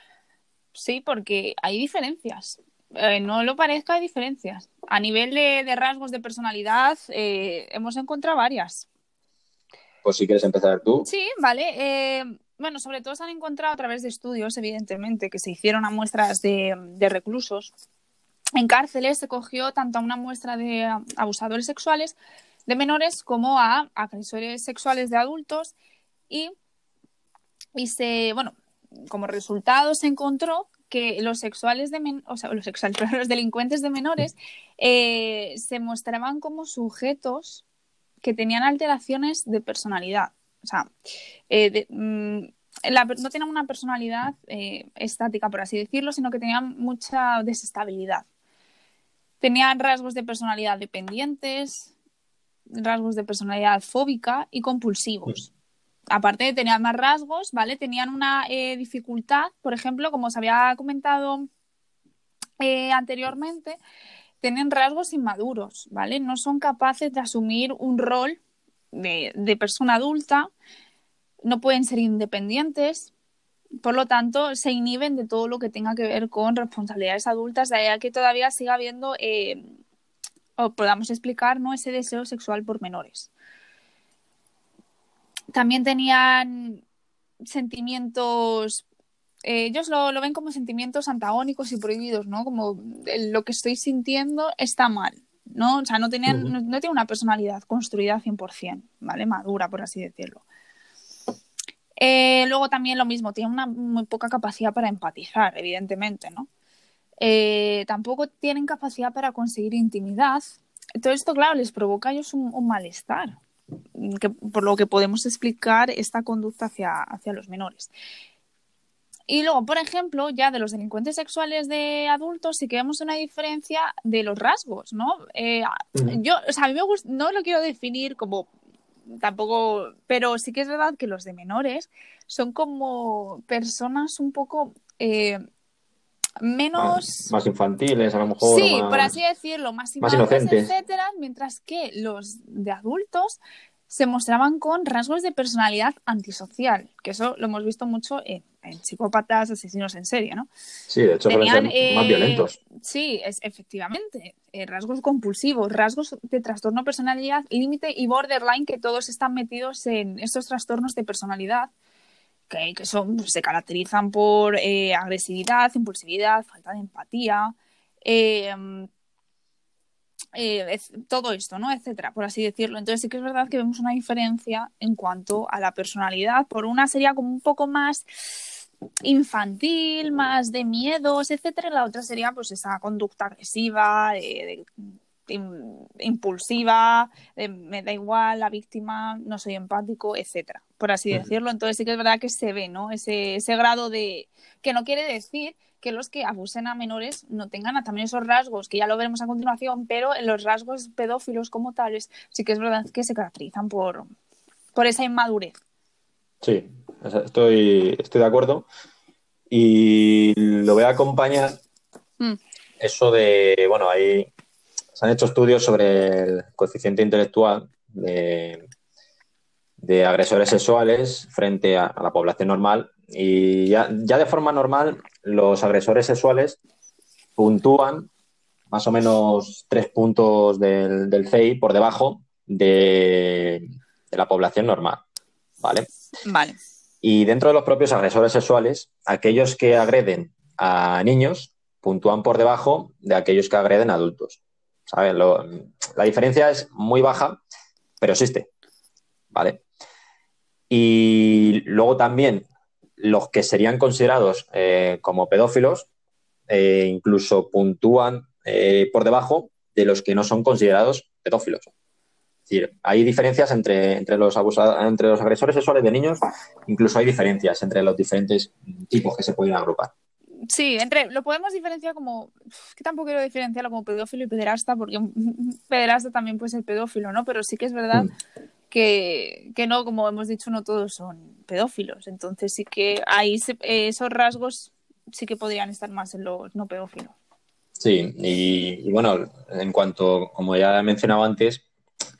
Sí, porque hay diferencias. Eh, no lo parezca, hay diferencias. A nivel de, rasgos de personalidad, hemos encontrado varias. Pues si quieres empezar tú. Sí, vale. Bueno, sobre todo se han encontrado a través de estudios, evidentemente, que se hicieron a muestras de, reclusos. En cárceles se cogió tanto a una muestra de abusadores sexuales de menores como a agresores sexuales de adultos y, y se, bueno, como resultado se encontró que los sexuales de o sea, *laughs* los delincuentes de menores eh, se mostraban como sujetos que tenían alteraciones de personalidad. O sea, eh, mm, no tenían una personalidad eh, estática, por así decirlo, sino que tenían mucha desestabilidad. Tenían rasgos de personalidad dependientes, rasgos de personalidad fóbica y compulsivos. Aparte de tener más rasgos, ¿vale? Tenían una eh, dificultad, por ejemplo, como os había comentado anteriormente, tienen rasgos inmaduros, ¿vale? No son capaces de asumir un rol de, persona adulta, no pueden ser independientes, por lo tanto, se inhiben de todo lo que tenga que ver con responsabilidades adultas, de ahí que todavía siga habiendo, eh, o podamos explicar, ¿no? ese deseo sexual por menores. También tenían sentimientos, eh, ellos lo, lo, ven como sentimientos antagónicos y prohibidos, ¿no? Como lo que estoy sintiendo está mal, ¿no? O sea, no, tenían, no, tiene una personalidad construida 100%, ¿vale? Madura, por así decirlo. Eh, luego también lo mismo, tiene una muy poca capacidad para empatizar, evidentemente, ¿no? Eh, tampoco tienen capacidad para conseguir intimidad. Todo esto, claro, les provoca a ellos un, malestar. Por lo que podemos explicar esta conducta hacia, hacia los menores. Y luego, por ejemplo, ya de los delincuentes sexuales de adultos sí que vemos una diferencia de los rasgos, ¿no? Eh, yo, o sea, a mí me gusta, no lo quiero definir como tampoco, pero sí que es verdad que los de menores son como personas un poco eh, menos más, infantiles, a lo mejor. Sí, por así decirlo, más, más inocentes, etcétera, mientras que los de adultos se mostraban con rasgos de personalidad antisocial, que eso lo hemos visto mucho en, psicópatas, asesinos en serie, ¿no? Sí, de hecho Tenían, más eh, violentos. Sí, es, efectivamente, eh, rasgos compulsivos, rasgos de trastorno personalidad, límite y borderline, que todos están metidos en estos trastornos de personalidad, que, son, se caracterizan por eh, agresividad, impulsividad, falta de empatía. Eh, todo esto, ¿no? Etcétera, por así decirlo. Entonces sí que es verdad que vemos una diferencia en cuanto a la personalidad. Por una sería como un poco más infantil, más de miedos, etcétera, y la otra sería pues esa conducta agresiva, impulsiva, me da igual la víctima, no soy empático, etcétera, por así decirlo. Entonces sí que es verdad que se ve, ¿no? Ese, ese grado de que no quiere decir que los que abusen a menores no tengan también esos rasgos, que ya lo veremos a continuación, pero en los rasgos pedófilos como tales sí que es verdad que se caracterizan por, por esa inmadurez. Sí, estoy, estoy de acuerdo. Y lo voy a acompañar mm. eso de, bueno, ahí se han hecho estudios sobre el coeficiente intelectual de, agresores sexuales frente a, la población normal y ya, ya, de forma normal los agresores sexuales puntúan más o menos tres puntos del, del CI por debajo de, la población normal. ¿Vale? Vale. Y dentro de los propios agresores sexuales, aquellos que agreden a niños puntúan por debajo de aquellos que agreden a adultos. La diferencia es muy baja, pero existe. ¿Vale? Y luego también los que serían considerados eh, como pedófilos eh, incluso puntúan eh, por debajo de los que no son considerados pedófilos. Es decir, hay diferencias entre, entre, los entre los agresores sexuales de niños, incluso hay diferencias entre los diferentes tipos que se pueden agrupar. Sí, entre lo podemos diferenciar como que tampoco quiero diferenciarlo como pedófilo y pederasta porque *laughs* pederasta también puede ser pedófilo, ¿no? Pero sí que es verdad mm que, que, no, como hemos dicho, no todos son pedófilos. Entonces sí que ahí esos rasgos sí que podrían estar más en los no pedófilos. Sí, y, bueno, en cuanto, como ya he mencionado antes,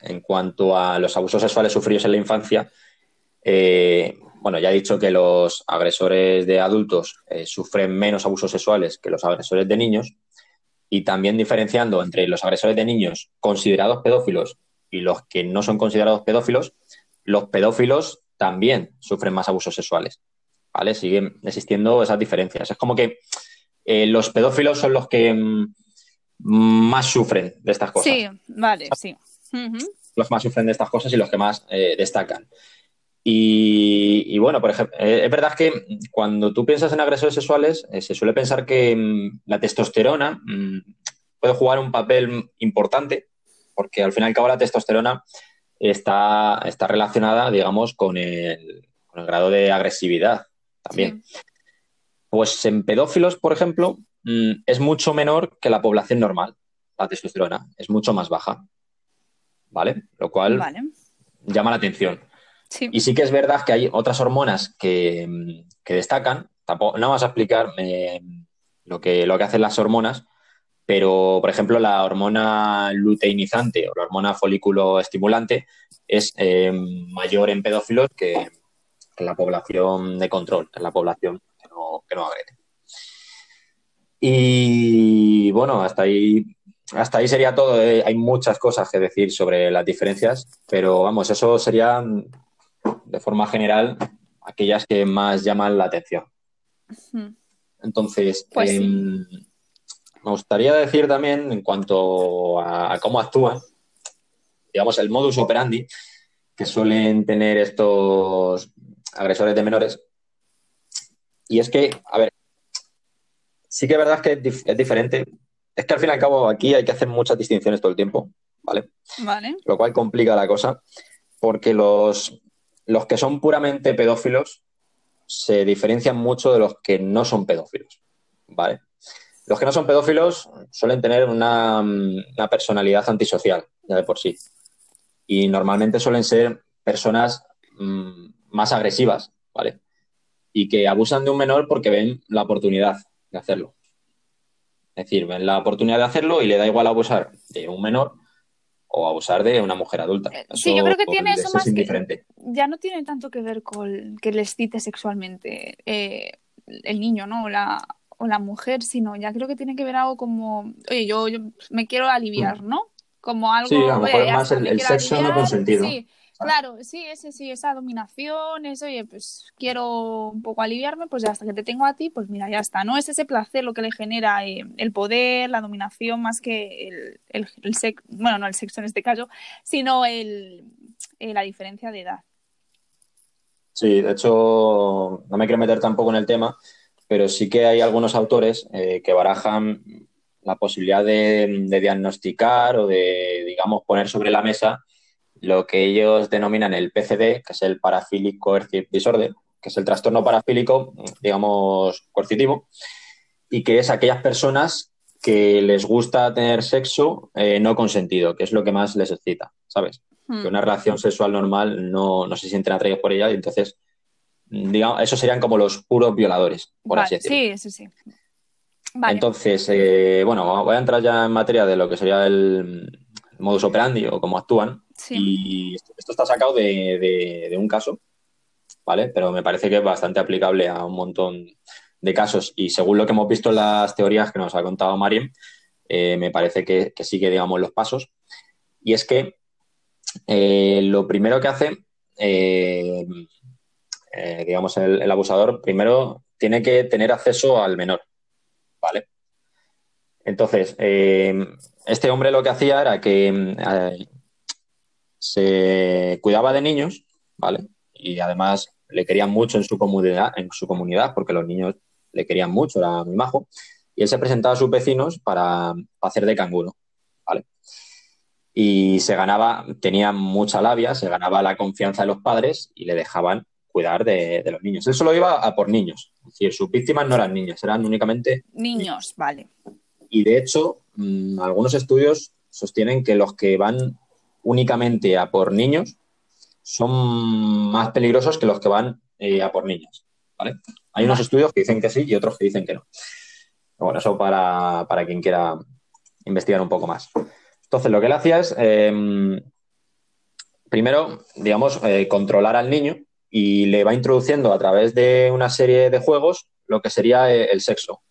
en cuanto a los abusos sexuales sufridos en la infancia, eh, bueno, ya he dicho que los agresores de adultos eh, sufren menos abusos sexuales que los agresores de niños y también diferenciando entre los agresores de niños considerados pedófilos y los que no son considerados pedófilos, los pedófilos también sufren más abusos sexuales. ¿Vale? Siguen existiendo esas diferencias. Es como que eh, los pedófilos son los que mm, más sufren de estas cosas. Sí, vale, sí. Los que más sufren de estas cosas y los que más eh, destacan. Y, bueno, por ejemplo, eh, es verdad que cuando tú piensas en agresores sexuales, se suele pensar que mm, la testosterona mm, puede jugar un papel importante porque al final y al cabo la testosterona está, está relacionada, digamos, con el, grado de agresividad también. Pues en pedófilos, por ejemplo, mm, es mucho menor que la población normal, la testosterona, es mucho más baja. ¿Vale? Lo cual llama la atención. Y sí que es verdad que hay otras hormonas que, mm, destacan. Tampoco, no vamos a explicar eh, lo, que, lo que hacen las hormonas, pero, por ejemplo, la hormona luteinizante o la hormona folículo estimulante es eh, mayor en pedófilos que, en la población de control, en la población que no, que no agrede. Y bueno, hasta ahí, hasta ahí sería todo. ¿eh? Hay muchas cosas que decir sobre las diferencias, pero vamos, eso sería de forma general aquellas que más llaman la atención. Entonces, pues em, me gustaría decir también, en cuanto a, cómo actúan, digamos, el modus operandi que suelen tener estos agresores de menores. Y es que, a ver, sí que es verdad que es, diferente. Es que al fin y al cabo aquí hay que hacer muchas distinciones todo el tiempo, ¿vale? Vale. Lo cual complica la cosa. porque los, los que son puramente pedófilos se diferencian mucho de los que no son pedófilos, ¿vale? Los que no son pedófilos suelen tener una, una personalidad antisocial, ya de por sí. Y normalmente suelen ser personas mmm, más agresivas, ¿vale? Y que abusan de un menor porque ven la oportunidad de hacerlo. Es decir, ven la oportunidad de hacerlo y le da igual abusar de un menor o abusar de una mujer adulta. Eso sí, yo creo que tiene eso más que ya no tiene tanto que ver con que les cite sexualmente eh, el niño, ¿no? O la, o la mujer, sino ya creo que tiene que ver algo como, oye, yo, yo me quiero aliviar, mm. ¿no? Como algo... Sí, a lo mejor más el, el sexo aliviar, no consentido. Sí, Claro, sí, ese sí, esa dominación, eso, oye, pues quiero un poco aliviarme, pues ya hasta que te tengo a ti, pues mira, ya está, ¿no? Es ese placer lo que le genera eh, el poder, la dominación, más que el, el, el sexo, bueno, no el sexo en este caso, sino el, eh, la diferencia de edad. Sí, de hecho, no me quiero meter tampoco en el tema, pero sí que hay algunos autores eh, que barajan la posibilidad de, de diagnosticar o de, digamos, poner sobre la mesa lo que ellos denominan el PCD, que es el Paraphilic Coercive Disorder, que es el trastorno parafílico, digamos, coercitivo, y que es aquellas personas que les gusta tener sexo eh, no consentido, que es lo que más les excita, ¿sabes? Hmm. Que una relación sexual normal no, no se sienten atraídos por ella y entonces, digamos, esos serían como los puros violadores, por vale, así decirlo. Sí, sí, sí. Vale. Entonces, eh, bueno, voy a entrar ya en materia de lo que sería el modus operandi o cómo actúan. Y esto, está sacado de, de, un caso, ¿vale? Pero me parece que es bastante aplicable a un montón de casos. Y según lo que hemos visto en las teorías que nos ha contado Mariem, eh, me parece que, que, sigue, digamos, los pasos. Y es que eh, lo primero que hace, eh, eh digamos, el, abusador, primero tiene que tener acceso al menor, ¿vale? Entonces, este hombre lo que hacía era que se cuidaba de niños, ¿vale? Y además le querían mucho en su comunidad, en su comunidad, porque los niños le querían mucho, era muy majo. Y él se presentaba a sus vecinos para, para hacer de canguro, ¿vale? Y se ganaba, tenía mucha labia, se ganaba la confianza de los padres y le dejaban cuidar de, de, los niños. Él solo iba a por niños. Es decir, sus víctimas no eran niños, eran únicamente niños, vale. Y de hecho, mmm, algunos estudios sostienen que los que van únicamente a por niños son más peligrosos que los que van eh, a por niñas. ¿vale? Hay unos estudios que dicen que sí y otros que dicen que no. Pero bueno, eso para, para, quien quiera investigar un poco más. Entonces, lo que él hacía es, eh, primero, digamos, eh, controlar al niño y le va introduciendo a través de una serie de juegos lo que sería eh, el sexo.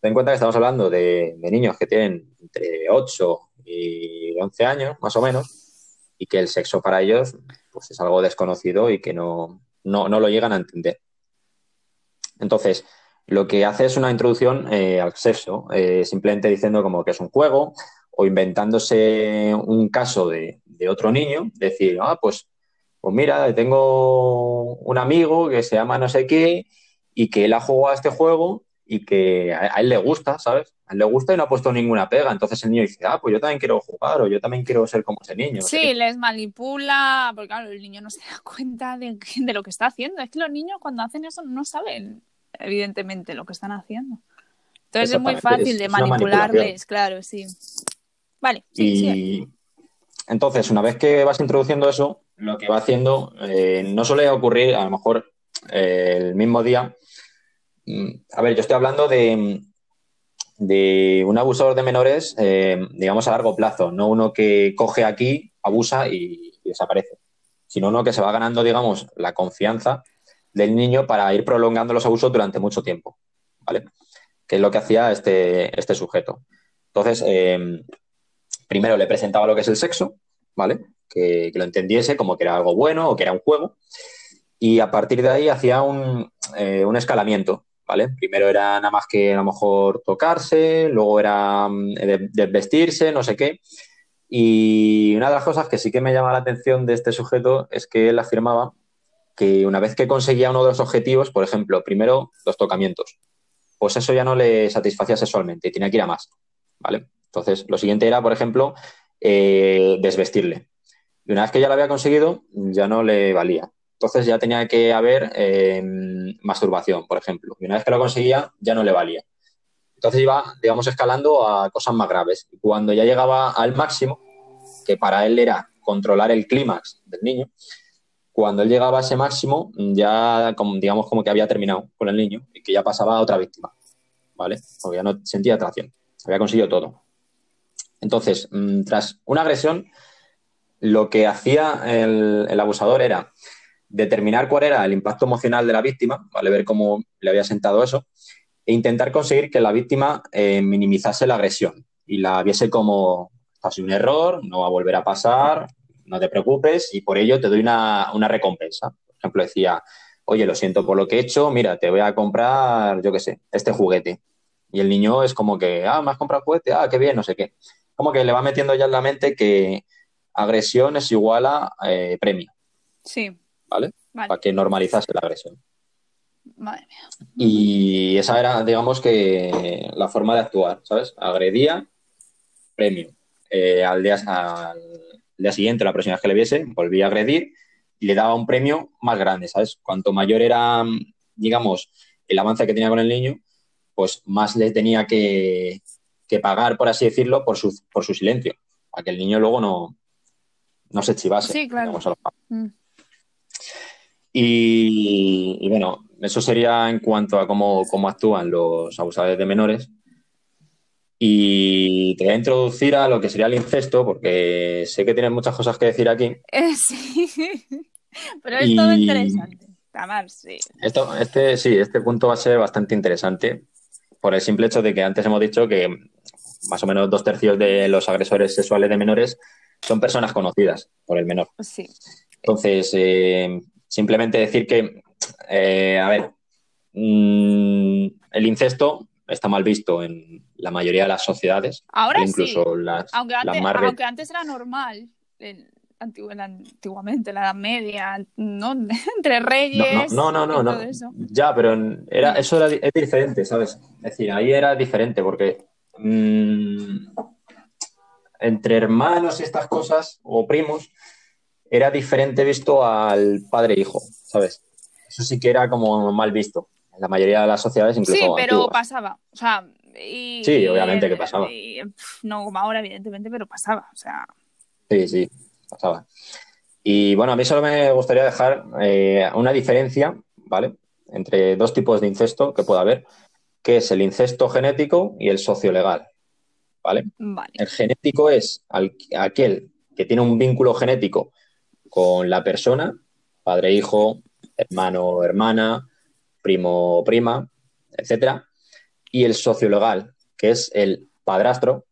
Ten en cuenta que estamos hablando de, de niños que tienen entre 8 y 11 años, más o menos, y que el sexo para ellos pues, es algo desconocido y que no, no, no lo llegan a entender. Entonces, lo que hace es una introducción eh, al sexo, eh, simplemente diciendo como que es un juego o inventándose un caso de, de, otro niño, decir, ah, pues, pues mira, tengo un amigo que se llama no sé qué y que él ha jugado a este juego y que a, a él le gusta, ¿sabes? A él le gusta y no ha puesto ninguna pega. Entonces el niño dice, ah, pues yo también quiero jugar o yo también quiero ser como ese niño. Sí, ¿sí? les manipula, porque claro, el niño no se *laughs* da cuenta de, de, lo que está haciendo. Es que los niños cuando hacen eso no saben, evidentemente, lo que están haciendo. Entonces es muy fácil es, de manipularles, claro, sí. Vale. Sí, y sí. entonces, una vez que vas introduciendo eso, lo que va haciendo eh, no suele ocurrir, a lo mejor eh, el mismo día. Mm, a ver, yo estoy hablando de, de un abusador de menores, eh, digamos, a largo plazo, no uno que coge aquí, abusa y, desaparece, sino uno que se va ganando, digamos, la confianza del niño para ir prolongando los abusos durante mucho tiempo, ¿vale? Que es lo que hacía este, este sujeto. Entonces, eh, primero le presentaba lo que es el sexo, ¿vale? Que, que, lo entendiese como que era algo bueno o que era un juego, y a partir de ahí hacía un, eh, un escalamiento, ¿vale? Primero era nada más que a lo mejor tocarse, luego era mm, desvestirse, no sé qué. Y una de las cosas que sí que me llama la atención de este sujeto es que él afirmaba que una vez que conseguía uno de los objetivos, por ejemplo, primero los tocamientos, pues eso ya no le satisfacía sexualmente y tenía que ir a más, ¿vale? Entonces, lo siguiente era, por ejemplo, eh, desvestirle. Y una vez que ya lo había conseguido, ya no le valía. Entonces ya tenía que haber eh, masturbación, por ejemplo. Y una vez que lo conseguía, ya no le valía. Entonces iba, digamos, escalando a cosas más graves. Cuando ya llegaba al máximo, que para él era controlar el clímax del niño, cuando él llegaba a ese máximo, ya digamos como que había terminado con el niño y que ya pasaba a otra víctima, ¿vale? Porque ya no sentía atracción, había conseguido todo. Entonces, mm, tras una agresión, lo que hacía el, abusador era determinar cuál era el impacto emocional de la víctima, ¿vale? Ver cómo le había sentado eso, e intentar conseguir que la víctima eh, minimizase la agresión y la viese como, ha sido un error, no va a volver a pasar, no te preocupes y por ello te doy una, recompensa. Por ejemplo, decía, oye, lo siento por lo que he hecho, mira, te voy a comprar, yo qué sé, este juguete. Y el niño es como que, ah, me has comprado juguete, ah, qué bien, no sé qué. Como que le va metiendo ya en la mente que agresión es igual a eh, premio. Sí. ¿Vale? Para que normalizase la agresión. Madre mía. Y esa era, digamos que, la forma de actuar, ¿sabes? Agredía, premio. Eh, al, día, al, día siguiente, la próxima vez que le viese, volvía a agredir y le daba un premio más grande, ¿sabes? Cuanto mayor era, digamos, el avance que tenía con el niño, pues más le tenía que, pagar, por así decirlo, por su, por su silencio, para que el niño luego no, no se chivase. Sí, claro. Mm. Y, bueno, eso sería en cuanto a cómo, cómo actúan los abusadores de menores. Y te voy a introducir a lo que sería el incesto, porque sé que tienes muchas cosas que decir aquí. Eh, *laughs* sí, pero es todo interesante. sí. Esto, este, sí, este punto va a ser bastante interesante por el simple hecho de que antes hemos dicho que más o menos dos tercios de los agresores sexuales de menores son personas conocidas por el menor. Sí. Entonces, eh, simplemente decir que, eh, a ver, mm, el incesto está mal visto en la mayoría de las sociedades. Ahora incluso sí. Las, aunque, antes, más aunque antes era normal. antiguamente, la Edad Media, ¿no? *laughs* Entre reyes. No, no, no, no. Ya, pero era, eso era, es diferente, ¿sabes? Es decir, ahí era diferente porque mmm, entre hermanos y estas cosas, o primos, era diferente visto al padre e hijo, ¿sabes? Eso sí que era como mal visto la mayoría de las sociedades incluso Sí, pero pasaba. O sea, sí, obviamente que pasaba. no como ahora, evidentemente, pero pasaba. O sea. Sí, sí, pasaba. Y bueno, a mí solo me gustaría dejar eh, una diferencia, ¿vale? Entre dos tipos de incesto que puede haber, que es el incesto genético y el sociolegal. ¿Vale? vale. El genético es aquel que tiene un vínculo genético con la persona, padre, hijo, hermano, hermana, primo, prima, etcétera, y el sociolegal, que es el padrastro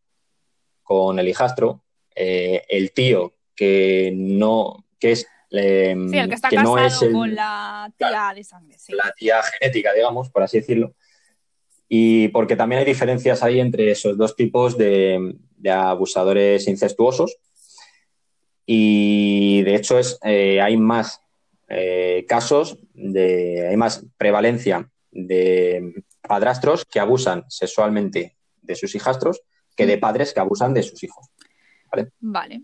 con el hijastro, eh, el tío que no, que es em, sí, el que está casado no es con la tía de sangre. Sí. La tía genética, digamos, por así decirlo. Y porque también hay diferencias ahí entre esos dos tipos de, abusadores incestuosos. Y de hecho es, eh, hay más eh, casos de, hay más prevalencia de padrastros que abusan sexualmente de sus hijastros que de mm. padres que abusan de sus hijos. ¿Vale? Vale.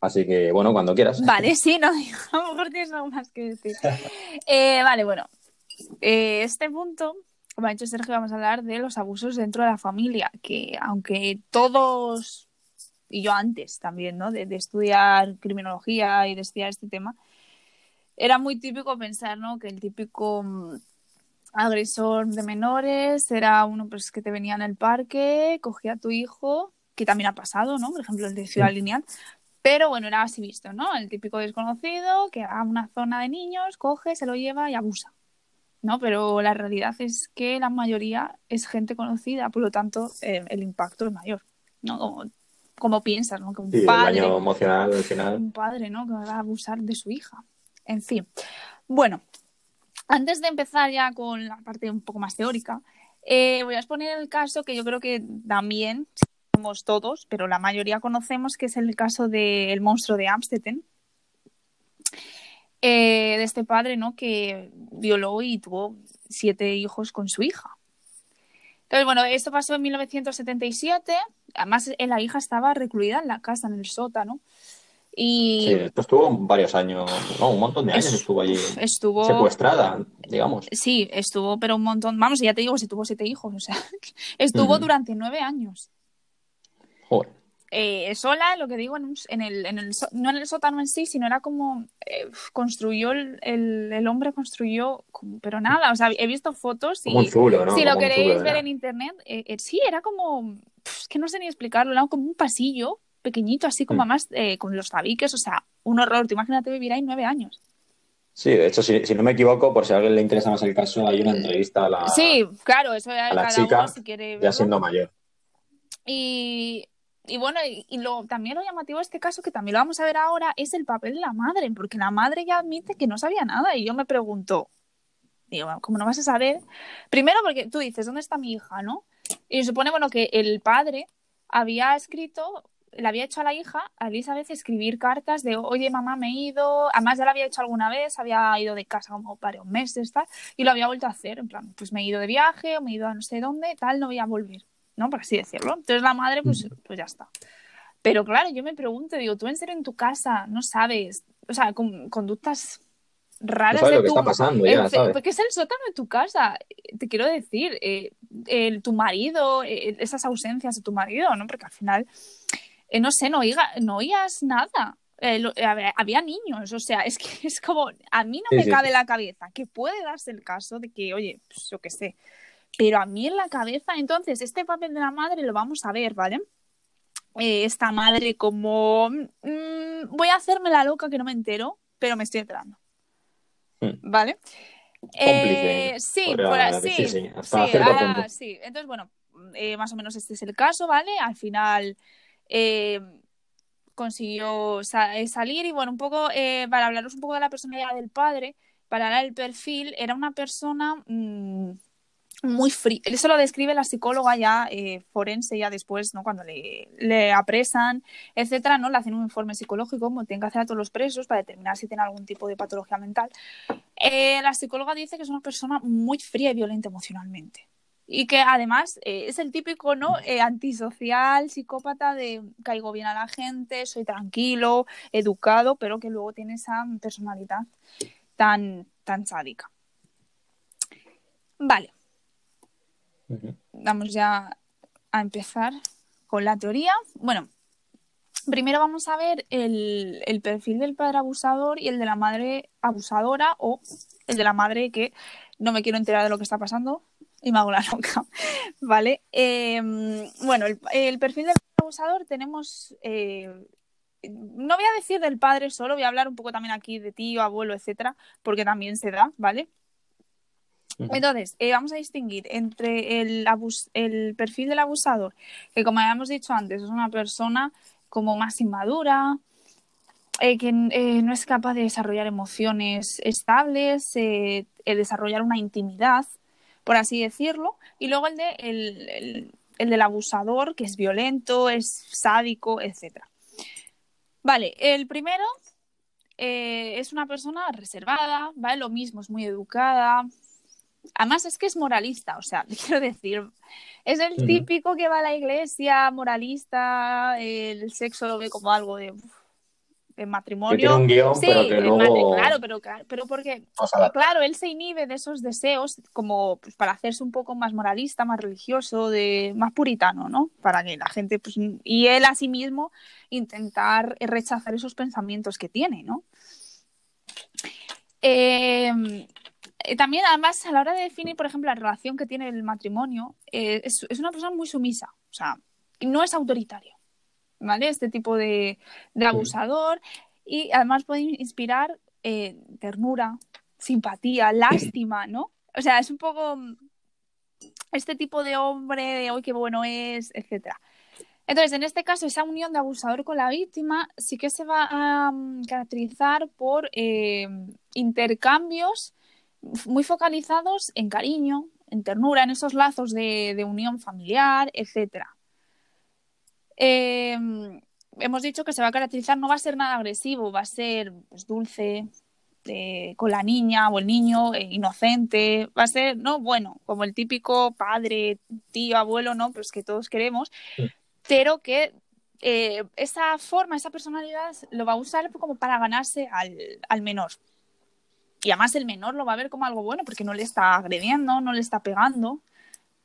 Así que, bueno, cuando quieras. Vale, sí, no, *laughs* a lo mejor tienes algo más que decir. *laughs* Eh, vale, bueno. Este punto, como ha dicho Sergio, vamos a hablar de los abusos dentro de la familia, que aunque todos y yo antes también, ¿no? De, estudiar criminología y de estudiar este tema, era muy típico pensar, ¿no? Que el típico mm, agresor de menores era uno pues, que te venía en el parque, cogía a tu hijo, que también ha pasado, ¿no? Por ejemplo, el de Ciudad Lineal. Pero bueno, era así visto, ¿no? El típico desconocido que va a una zona de niños, coge, se lo lleva y abusa. ¿No? Pero la realidad es que la mayoría es gente conocida, por lo tanto, eh, el impacto es mayor, ¿no? como piensas, ¿no? Que un padre, emocional al final. Un padre, ¿no? Que va a abusar de su hija. En fin. Bueno, antes de empezar ya con la parte un poco más teórica, eh, voy a exponer el caso que yo creo que también somos todos, pero la mayoría conocemos, que es el caso del monstruo de Amstetten. Eh, de este padre, ¿no? Que violó y tuvo siete hijos con su hija. Entonces, bueno, esto pasó en 1977. Además, eh, la hija estaba recluida en la casa, en el sótano. Y Sí, esto estuvo varios años, no, un montón de años Es- estuvo allí estuvo. secuestrada, digamos. Sí, estuvo, pero un montón. Vamos, ya te digo, si tuvo siete hijos. O sea, *laughs* estuvo durante nueve años. Joder. Eh, sola, lo que digo, en, un- en el, en el, só- no en el sótano en sí, sino era como eh, construyó el, el, el hombre construyó, pero nada, o sea, he visto fotos y Como un zulo, ¿no? si lo Como queréis zulo, ver en internet, eh, eh, sí, era como, es que no sé ni explicarlo, era como un pasillo pequeñito, así como Mm. más eh, con los tabiques, o sea, un horror, tú imagínate vivir ahí nueve años. Sí, de hecho, si, si no me equivoco, por si a alguien le interesa más el caso, hay una entrevista a la, sí, claro, eso ya a la cada chica, uno si quiere ya siendo mayor. Y, y bueno, y, lo, también lo llamativo de este caso, que también lo vamos a ver ahora, es el papel de la madre, porque la madre ya admite que no sabía nada. Y yo me pregunto, digo, ¿cómo no vas a saber? Primero porque tú dices, ¿dónde está mi hija, no? Y se supone, bueno, que el padre había escrito, le había hecho a la hija, a Elizabeth, escribir cartas de, oye, mamá, me he ido, además ya lo había hecho alguna vez, había ido de casa como varios meses, tal, y lo había vuelto a hacer, en plan, pues me he ido de viaje, o me he ido a no sé dónde, tal, no voy a volver, ¿no? Por así decirlo. Entonces la madre, pues, pues ya está. Pero claro, yo me pregunto, digo, tú en serio en tu casa no sabes, o sea, con conductas No raras sabes de lo que tu está pasando ya, ¿sabes? Porque es el sótano de tu casa. Te quiero decir, eh, el, tu marido, eh, esas ausencias de tu marido, ¿no? Porque al final, eh, no sé, no, oiga, no oías nada. Eh, lo- había, niños, o sea, *laughs* es que es como, a mí no Sí, me sí, cabe la cabeza que puede darse el caso de que, oye, pues yo qué sé, pero a mí en la cabeza, entonces, este papel de la madre lo vamos a ver, ¿vale? Eh, esta madre como, mm, voy a hacerme la loca que no me entero, pero me estoy enterando. Hmm. ¿Vale? Eh, sí, podría por así. decirse, hasta sí, cierto ahora punto. sí. Entonces, bueno, eh, más o menos este es el caso, ¿vale? Al final eh, consiguió sa- salir y, bueno, un poco, para hablaros un poco de la personalidad del padre, para hablar del perfil, era una persona mm, muy fría. Eso lo describe la psicóloga ya eh, forense, ya después, ¿no? Cuando le, apresan, etcétera, ¿no? Le hacen un informe psicológico, como tienen que hacer a todos los presos para determinar si tienen algún tipo de patología mental. Eh, la psicóloga dice que es una persona muy fría y violenta emocionalmente. Y que además eh, es el típico, ¿no? Antisocial, psicópata de caigo bien a la gente, soy tranquilo, educado, pero que luego tiene esa personalidad tan, tan sádica. Vale, Vamos ya a empezar con la teoría. Bueno, primero vamos a ver el, el perfil del padre abusador y el de la madre abusadora o el de la madre que no me quiero enterar de lo que está pasando y me hago la loca. *laughs* ¿Vale? Eh, bueno, el, el perfil del padre abusador tenemos... eh, no voy a decir del padre solo, voy a hablar un poco también aquí de tío, abuelo, etcétera, porque también se da, ¿vale? Entonces, eh, vamos a distinguir entre el, abus- el perfil del abusador, que como habíamos dicho antes, es una persona como más inmadura, eh, que eh, no es capaz de desarrollar emociones estables, eh, eh, desarrollar una intimidad, por así decirlo, y luego el, de, el, el- el del abusador, que es violento, es sádico, etcétera. Vale, el primero es una persona reservada, ¿vale? Lo mismo, es muy educada. Además es que es moralista, o sea, *laughs* quiero decir, es el típico que va a la iglesia, moralista, el sexo lo ve como algo de, de Que tiene matrimonio. un guion, Sí, pero que luego claro, pero, pero porque. Claro, él se inhibe de esos deseos como pues, para hacerse un poco más moralista, más religioso, de más puritano, ¿no? Para que la gente, pues, y él a sí mismo intentar rechazar esos pensamientos que tiene, ¿no? Eh, también, además, a la hora de definir, por ejemplo, la relación que tiene el matrimonio, eh, es, es una persona muy sumisa, o sea, no es autoritario, ¿vale? Este tipo de, de abusador y además puede inspirar eh, ternura, simpatía, lástima, ¿no? O sea, es un poco mm, este tipo de hombre de hoy qué bueno es, etcétera. Entonces, en este caso, esa unión de abusador con la víctima sí que se va a mm, caracterizar por eh, intercambios muy focalizados en cariño, en ternura, en esos lazos de, de unión familiar, etcétera. Eh, hemos dicho que se va a caracterizar, no va a ser nada agresivo, va a ser pues, dulce, eh, con la niña o el niño eh, inocente, va a ser, no, bueno, como el típico padre, tío, abuelo, ¿no? Pues que todos queremos, pero que eh, esa forma, esa personalidad lo va a usar como para ganarse al, al menor. Y además el menor lo va a ver como algo bueno porque no le está agrediendo, no le está pegando,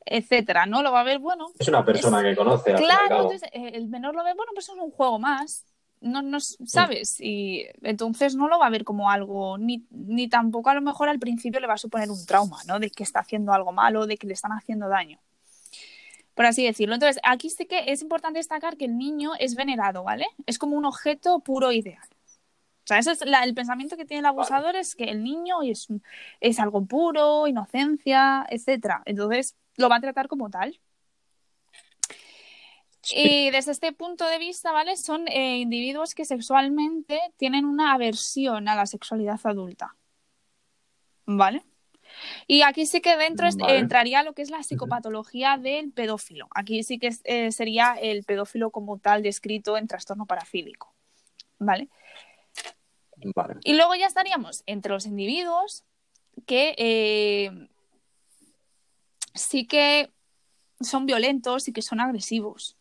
etcétera, ¿no? Lo va a ver, bueno. Es una persona que conoce. Claro, entonces el menor lo ve, bueno, pues es un juego más. No, no sabes y entonces no lo va a ver como algo ni, ni tampoco a lo mejor al principio le va a suponer un trauma no de que está haciendo algo malo de que le están haciendo daño. Por así decirlo. Entonces aquí sí que es importante destacar que el niño es venerado vale es como un objeto puro ideal o sea, ese es el pensamiento que tiene el abusador es que el niño es, es algo puro, inocencia, etcétera. Entonces, lo va a tratar como tal. Y desde este punto de vista, ¿vale? Son eh, individuos que sexualmente tienen una aversión a la sexualidad adulta. ¿Vale? Y aquí sí que dentro entraría lo que es la psicopatología del pedófilo. Aquí sí que eh, sería el pedófilo como tal descrito en trastorno parafílico. ¿Vale? Vale. Y luego ya estaríamos entre los individuos que eh, sí que son violentos y que son agresivos.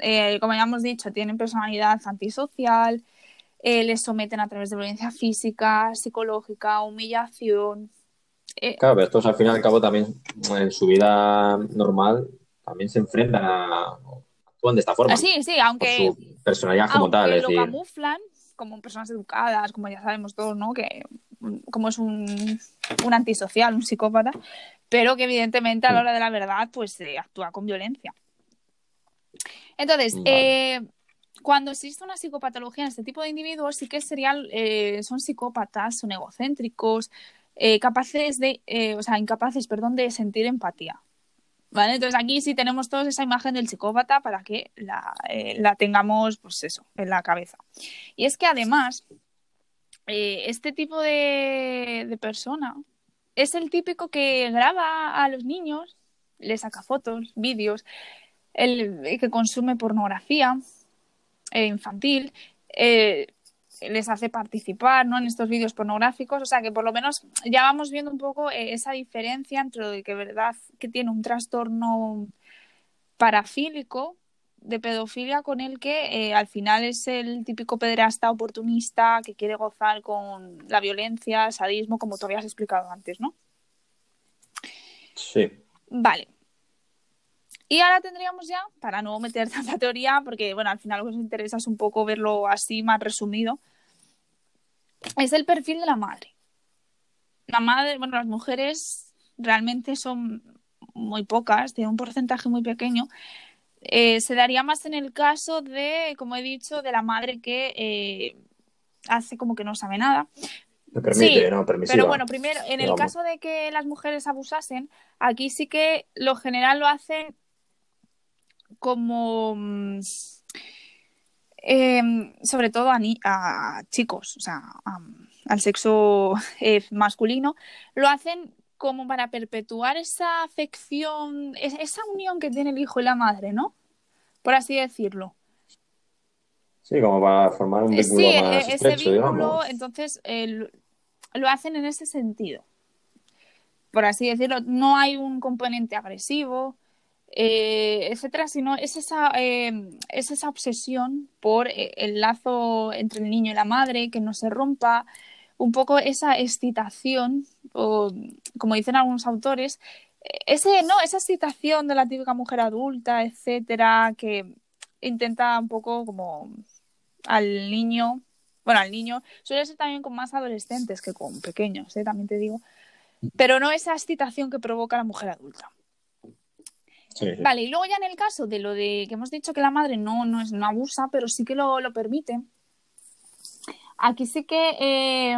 Eh, como ya hemos dicho, tienen personalidad antisocial, eh, les someten a través de violencia física, psicológica, humillación. Claro, pero estos al fin y al cabo también en su vida normal también se enfrentan a actúan de esta forma. Sí, sí, aunque su personalidad como tal, lo camuflan como personas educadas, como ya sabemos todos, ¿no? Que como es un, un antisocial, un psicópata, pero que evidentemente a la hora de la verdad pues actúa con violencia. Entonces, eh, cuando existe una psicopatología en este tipo de individuos, sí que serían, eh, son psicópatas, son egocéntricos, eh, capaces de, o sea, incapaces, perdón, de sentir empatía. ¿Vale? Entonces aquí sí tenemos todos esa imagen del psicópata para que la, la tengamos, pues eso, en la cabeza. Y es que además, este tipo de, de persona es el típico que graba a los niños, les saca fotos, vídeos, el que consume pornografía eh, infantil, eh, les hace participar ¿no? en estos vídeos pornográficos. O sea que por lo menos ya vamos viendo un poco eh, esa diferencia entre lo de que verdad que tiene un trastorno parafílico de pedofilia con el que al final es el típico pederasta oportunista que quiere gozar con la violencia, sadismo, como tú habías explicado antes, ¿no? Sí. Vale. Y ahora tendríamos ya, para no meter *laughs* tanta teoría, porque bueno, al final lo que nos interesa es un poco verlo así más resumido, es el perfil de la madre. La madre, bueno, las mujeres realmente son muy pocas, tienen un porcentaje muy pequeño. Eh, se daría más en el caso de, como he dicho, de la madre que eh, hace como que no sabe nada. permite, no, Pero bueno, primero, en el caso de que las mujeres abusasen, aquí sí que lo general lo hacen como em, sobre todo a, a, chicos, o sea, al sexo *laughs* eh, masculino, lo hacen como para perpetuar esa afección, esa unión que tiene el hijo y la madre, ¿no? Por así decirlo. Sí, como para formar un vínculo sí, más e-, ese vínculo, entonces lo hacen en ese sentido. Por así decirlo, no hay un componente agresivo, eh, etcétera, sino es esa, eh, es esa obsesión por eh, el lazo entre el niño y la madre, que no se rompa, un poco esa excitación, o como dicen algunos autores, ese, no, esa excitación de la típica mujer adulta, etcétera, que intenta un poco como al niño, bueno, al niño, suele ser también con más adolescentes que con pequeños, también te digo, pero no esa excitación que provoca la mujer adulta. Vale, y luego ya en el caso de lo de que hemos dicho que la madre no, no, es, no abusa, pero sí que lo, lo permite. Aquí sí que eh,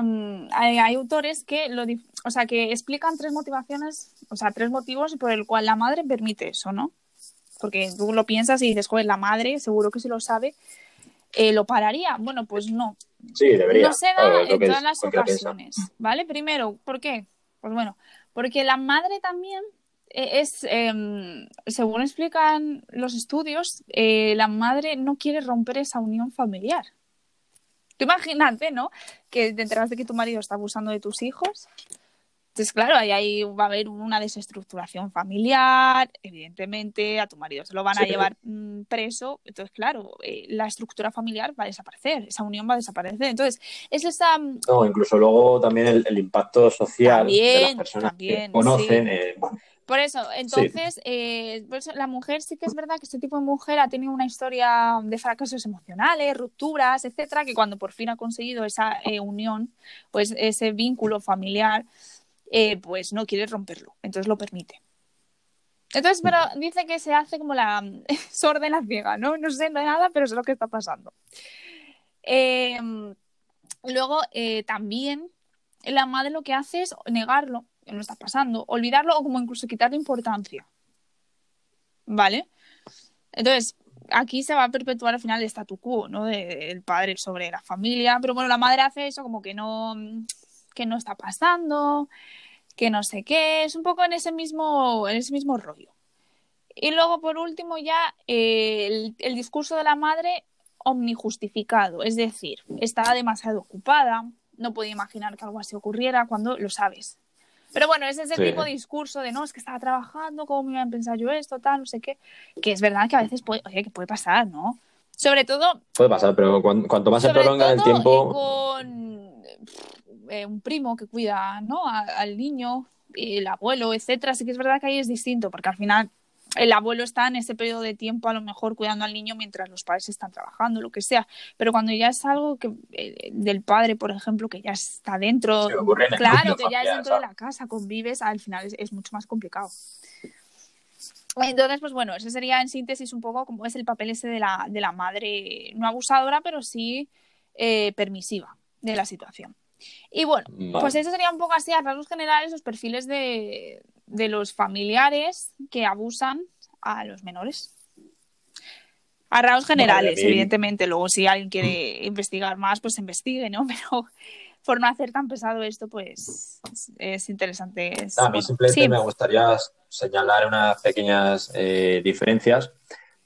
hay, autores que lo, o sea, que explican tres motivaciones, o sea, tres motivos por el cual la madre permite eso, ¿no? Porque tú lo piensas y dices, joder, la madre seguro que si lo sabe, eh, lo pararía. Bueno, pues no. Sí, debería. No se da en todas las ocasiones, ¿vale? Primero, ¿por qué? Pues bueno, porque la madre también es, em, según explican los estudios, eh, la madre no quiere romper esa unión familiar. Tú imagínate, ¿no? Que te enteras de que tu marido está abusando de tus hijos. Entonces, claro, ahí, ahí va a haber una desestructuración familiar, evidentemente, a tu marido se lo van a llevar mm, preso. Entonces, claro, eh, la estructura familiar va a desaparecer, esa unión va a desaparecer. Entonces, es esa... Mm, no, incluso luego también el, impacto social de las personas que conocen. Eh, por eso, entonces, eh, la mujer sí que es verdad que este tipo de mujer ha tenido una historia de fracasos emocionales, rupturas, etcétera, que cuando por fin ha conseguido esa eh, unión, pues ese vínculo familiar, eh, pues no quiere romperlo, entonces lo permite. Entonces, pero dice que se hace como la *laughs* sorda en la ciega, ¿no? No sé nada, pero sé lo que está pasando. Em, luego, también la madre lo que hace es negarlo no está pasando, olvidarlo o como incluso quitarle importancia. ¿Vale? Entonces, aquí se va a perpetuar al final el statu quo, ¿no? Del padre sobre la familia, pero bueno, la madre hace eso como que no, que no está pasando, que no sé qué, es un poco en ese mismo, en ese mismo rollo. Y luego, por último, ya el, el discurso de la madre omnijustificado, es decir, está demasiado ocupada, no puede imaginar que algo así ocurriera cuando lo sabes, pero bueno, es ese tipo de discurso de no, es que estaba trabajando, ¿cómo me iba a pensar yo esto, tal, no sé qué? Que es verdad que a veces puede, oye, que puede pasar, ¿no? Sobre todo. Puede pasar, pero cuanto más se prolonga el tiempo. Con eh, un primo que cuida, ¿no? al niño, el abuelo, etcétera, sí que es verdad que ahí es distinto, porque al final el abuelo está en ese periodo de tiempo a lo mejor cuidando al niño mientras los padres están trabajando, lo que sea. Pero cuando ya es algo que eh, del padre, por ejemplo, que ya está dentro, claro, que ya es dentro de la casa, convives, al final es, mucho más complicado. Entonces, pues bueno, ese sería en síntesis un poco como es el papel ese de la, de la madre, no abusadora, pero sí eh, permisiva de la situación. Y bueno, pues eso sería un poco así a rasgos generales los perfiles de, de los familiares que abusan a los menores. A rasgos generales, evidentemente. Luego, si alguien quiere investigar más, pues investigue, ¿no? *laughs* Pero por no hacer tan pesado esto, pues es interesante. a mí simplemente me gustaría señalar unas pequeñas eh, diferencias,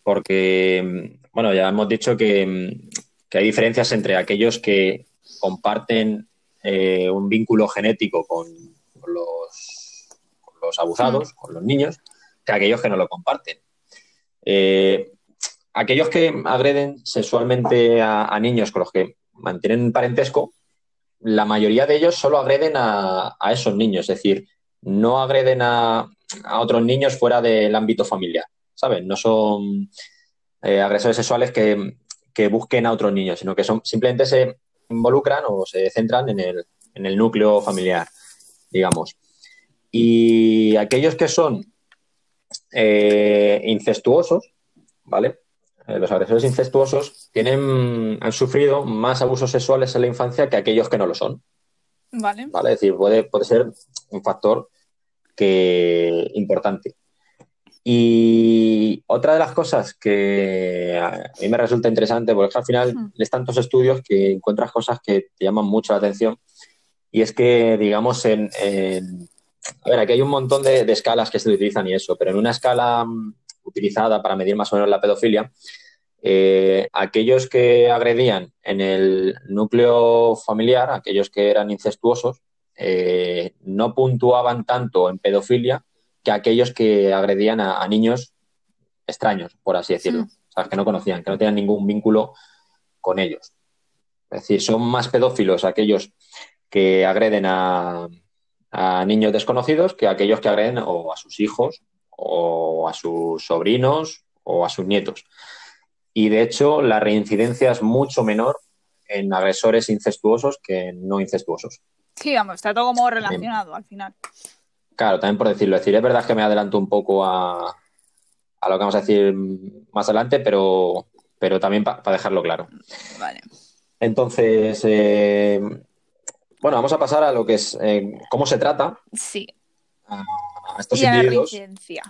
porque, bueno, ya hemos dicho que, que, hay diferencias entre aquellos que comparten eh, un vínculo genético con los los abusados, con los niños, que aquellos que no lo comparten. Eh, aquellos que agreden sexualmente a, niños con los que mantienen parentesco, la mayoría de ellos solo agreden a, esos niños, es decir, no agreden a, otros niños fuera del ámbito familiar, ¿sabes? No son eh, agresores sexuales que, busquen a otros niños, sino que son simplemente se involucran o se centran en el, en el núcleo familiar, digamos. Y aquellos que son eh, incestuosos, ¿vale? Eh, los agresores incestuosos tienen, han sufrido más abusos sexuales en la infancia que aquellos que no lo son. Vale. ¿Vale? Es decir, puede, puede ser un factor que importante. Y otra de las cosas que a mí me resulta interesante, porque al final hmm. lees tantos estudios que encuentras cosas que te llaman mucho la atención, y es que, digamos, en, a ver, aquí hay un montón de, escalas que se utilizan y eso, pero en una escala mm, utilizada para medir más o menos la pedofilia, eh, aquellos que agredían en el núcleo familiar, aquellos que eran incestuosos, eh, no puntuaban tanto en pedofilia que aquellos que agredían a, niños extraños, por así decirlo, o sea, que no conocían, que no tenían ningún vínculo con ellos. Es decir, son más pedófilos aquellos que agreden a, a niños desconocidos que aquellos que agreden o a sus hijos o a sus sobrinos o a sus nietos. Y de hecho, la reincidencia es mucho menor en agresores incestuosos que no incestuosos. Sí, vamos, está todo como relacionado al final. Claro, también por decirlo. Es decir, es verdad que me adelanto un poco a, a lo que vamos a decir más adelante, pero, pero también para dejarlo claro. Vale. Entonces, eh, bueno, vamos a pasar a lo que es eh, cómo se trata. Sí. A estos y individuos. La reincidencia.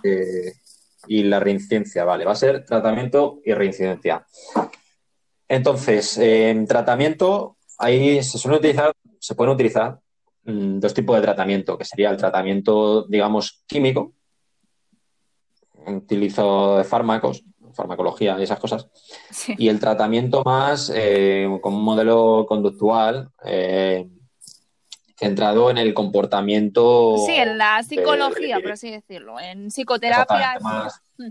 y la reincidencia, vale. Va a ser tratamiento y reincidencia. Entonces, en tratamiento, ahí se suelen utilizar, se pueden utilizar mm, dos tipos de tratamiento, que sería el tratamiento, digamos, químico, utilizo de fármacos, farmacología y esas cosas. Y el tratamiento más eh, con un modelo conductual eh, centrado en el comportamiento. Sí, en la psicología, por así decirlo, en psicoterapia. Mm.